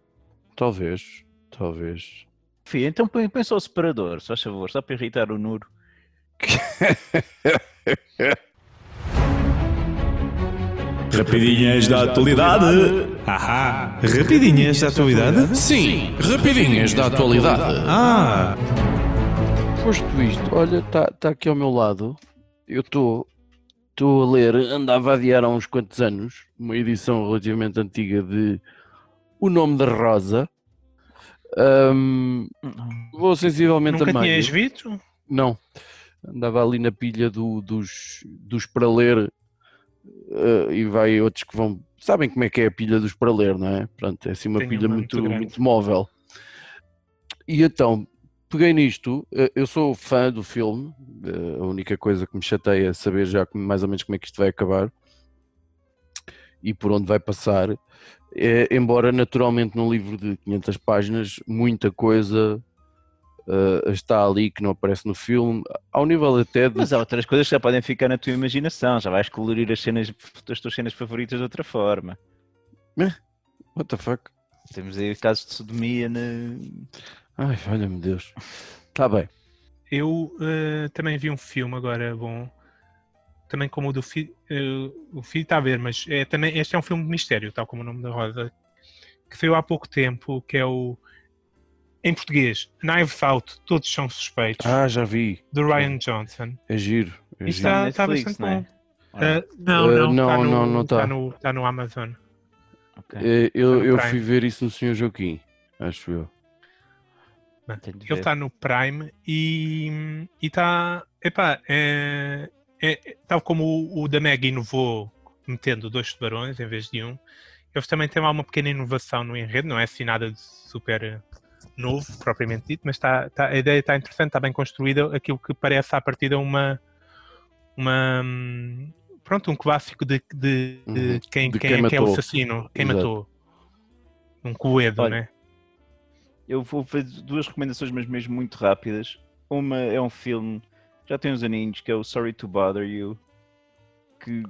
Talvez, talvez. Enfim, então põe, põe só o separador, só favor, só para irritar o Nuro. Rapidinhas da atualidade. Ahá, rapidinhas da atualidade? Sim, rapidinhas da atualidade. Ah, Posto isto, olha, está tá aqui ao meu lado. Eu estou estou a ler, andava a adiar há uns quantos anos, uma edição relativamente antiga de O Nome da Rosa. Ahm, vou sensivelmente Nunca a meio. tinhas visto? Não. Andava ali na pilha do- dos, dos para ler eh, e vai outros que vão. Sabem como é que é a pilha dos para ler, não é? Pronto, é assim uma pilha uma muito, muito muito móvel. E então, peguei nisto. eh, Eu sou fã do filme. eh, A única coisa que me chateia é saber já mais ou menos como é que isto vai acabar e por onde vai passar. Eh, embora naturalmente num livro de 500 páginas, muita coisa eh, está ali que não aparece no filme, ao nível até de. Mas há outras coisas que já podem ficar na tua imaginação, já vais colorir as, cenas, as tuas cenas favoritas de outra forma. What the fuck? Temos aí casos de sodomia na. Ai, valha-me Deus. Está bem. Eu eh, também vi um filme agora bom, também como o do filho. o filho está a ver, mas é, também, este é um filme de mistério, tal como o nome da Rosa, que saiu há pouco tempo, que é o. Em português, Knives Out, Todos São Suspeitos, Ah, já vi. do Ryan Johnson. É giro. É Isto giro. está, na está Netflix, bastante não é? bom. Eh, não, não, não, está no, não, não está. está no, está no Amazon. Ok, Eh, Eu, eu fui ver isso no Sr. Joaquim, acho eu. Ele está no Prime e e está. Epá, é, é, tal como o, o da Meg inovou metendo dois tubarões em vez de um, eles também têm lá uma pequena inovação no enredo, não é assim nada de super novo, propriamente dito, mas está, está- a ideia está interessante, está bem construída, aquilo que parece à partida uma. uma hum, pronto, um clássico de, de, de Uhum. quem, De quem, quem é que é o assassino, quem Exato. matou. Um coedo, Olha, né? Eu vou fazer duas recomendações, mas mesmo muito rápidas. Uma é um filme, já tem uns aninhos, que é o Sorry to Bother You, que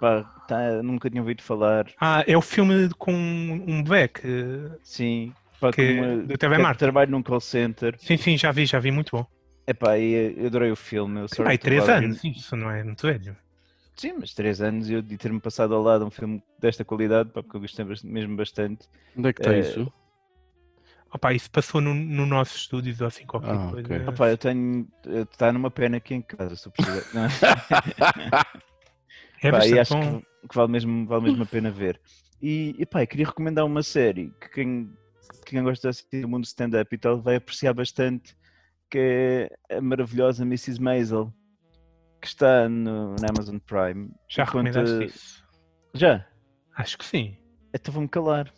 pá, tá, nunca tinha ouvido falar. Ah, é o filme com um que Sim, pá, Que- uma- do TV que Martin. trabalho num call center. Sim, sim, já vi, já vi, muito bom. Epá, e eu adorei o filme. o Sorry Ai, to três anos, isso não é muito velho. Sim, mas três anos e eu de ter-me passado ao lado um filme desta qualidade, pá, porque eu gostei mesmo bastante. Onde é que está Eh, isso? Opa, isso passou no, no nosso estúdio ou assim qualquer Ah, coisa. ok. Opá, eu tenho. Está numa pena aqui em casa, se eu precisar. É Pá, e acho bom. que, que vale, mesmo, vale mesmo a pena ver. E, e pá, eu queria recomendar uma série que quem, quem gosta de assistir do mundo stand-up e tal vai apreciar bastante, que é a maravilhosa Mrs. Maisel, que está no, na Amazon Prime. Já Enquanto- recomendaste isso? Já? Acho que sim. Então vou-me calar.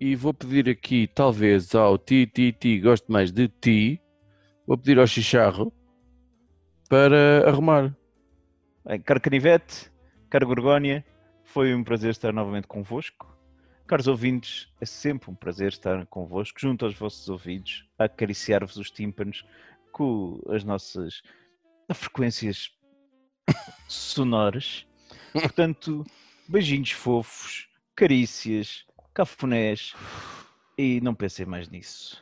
E vou pedir aqui, talvez, ao Ti Ti Ti, gosto mais de Ti, vou pedir ao Chicharro para arrumar. Bem, caro Canivete, caro Gorgónia, foi um prazer estar novamente convosco. Caros ouvintes, é sempre um prazer estar convosco, junto aos vossos ouvidos, a acariciar-vos os tímpanos com as nossas frequências sonoras. Portanto, beijinhos fofos, carícias, cafunés e não pensei mais nisso.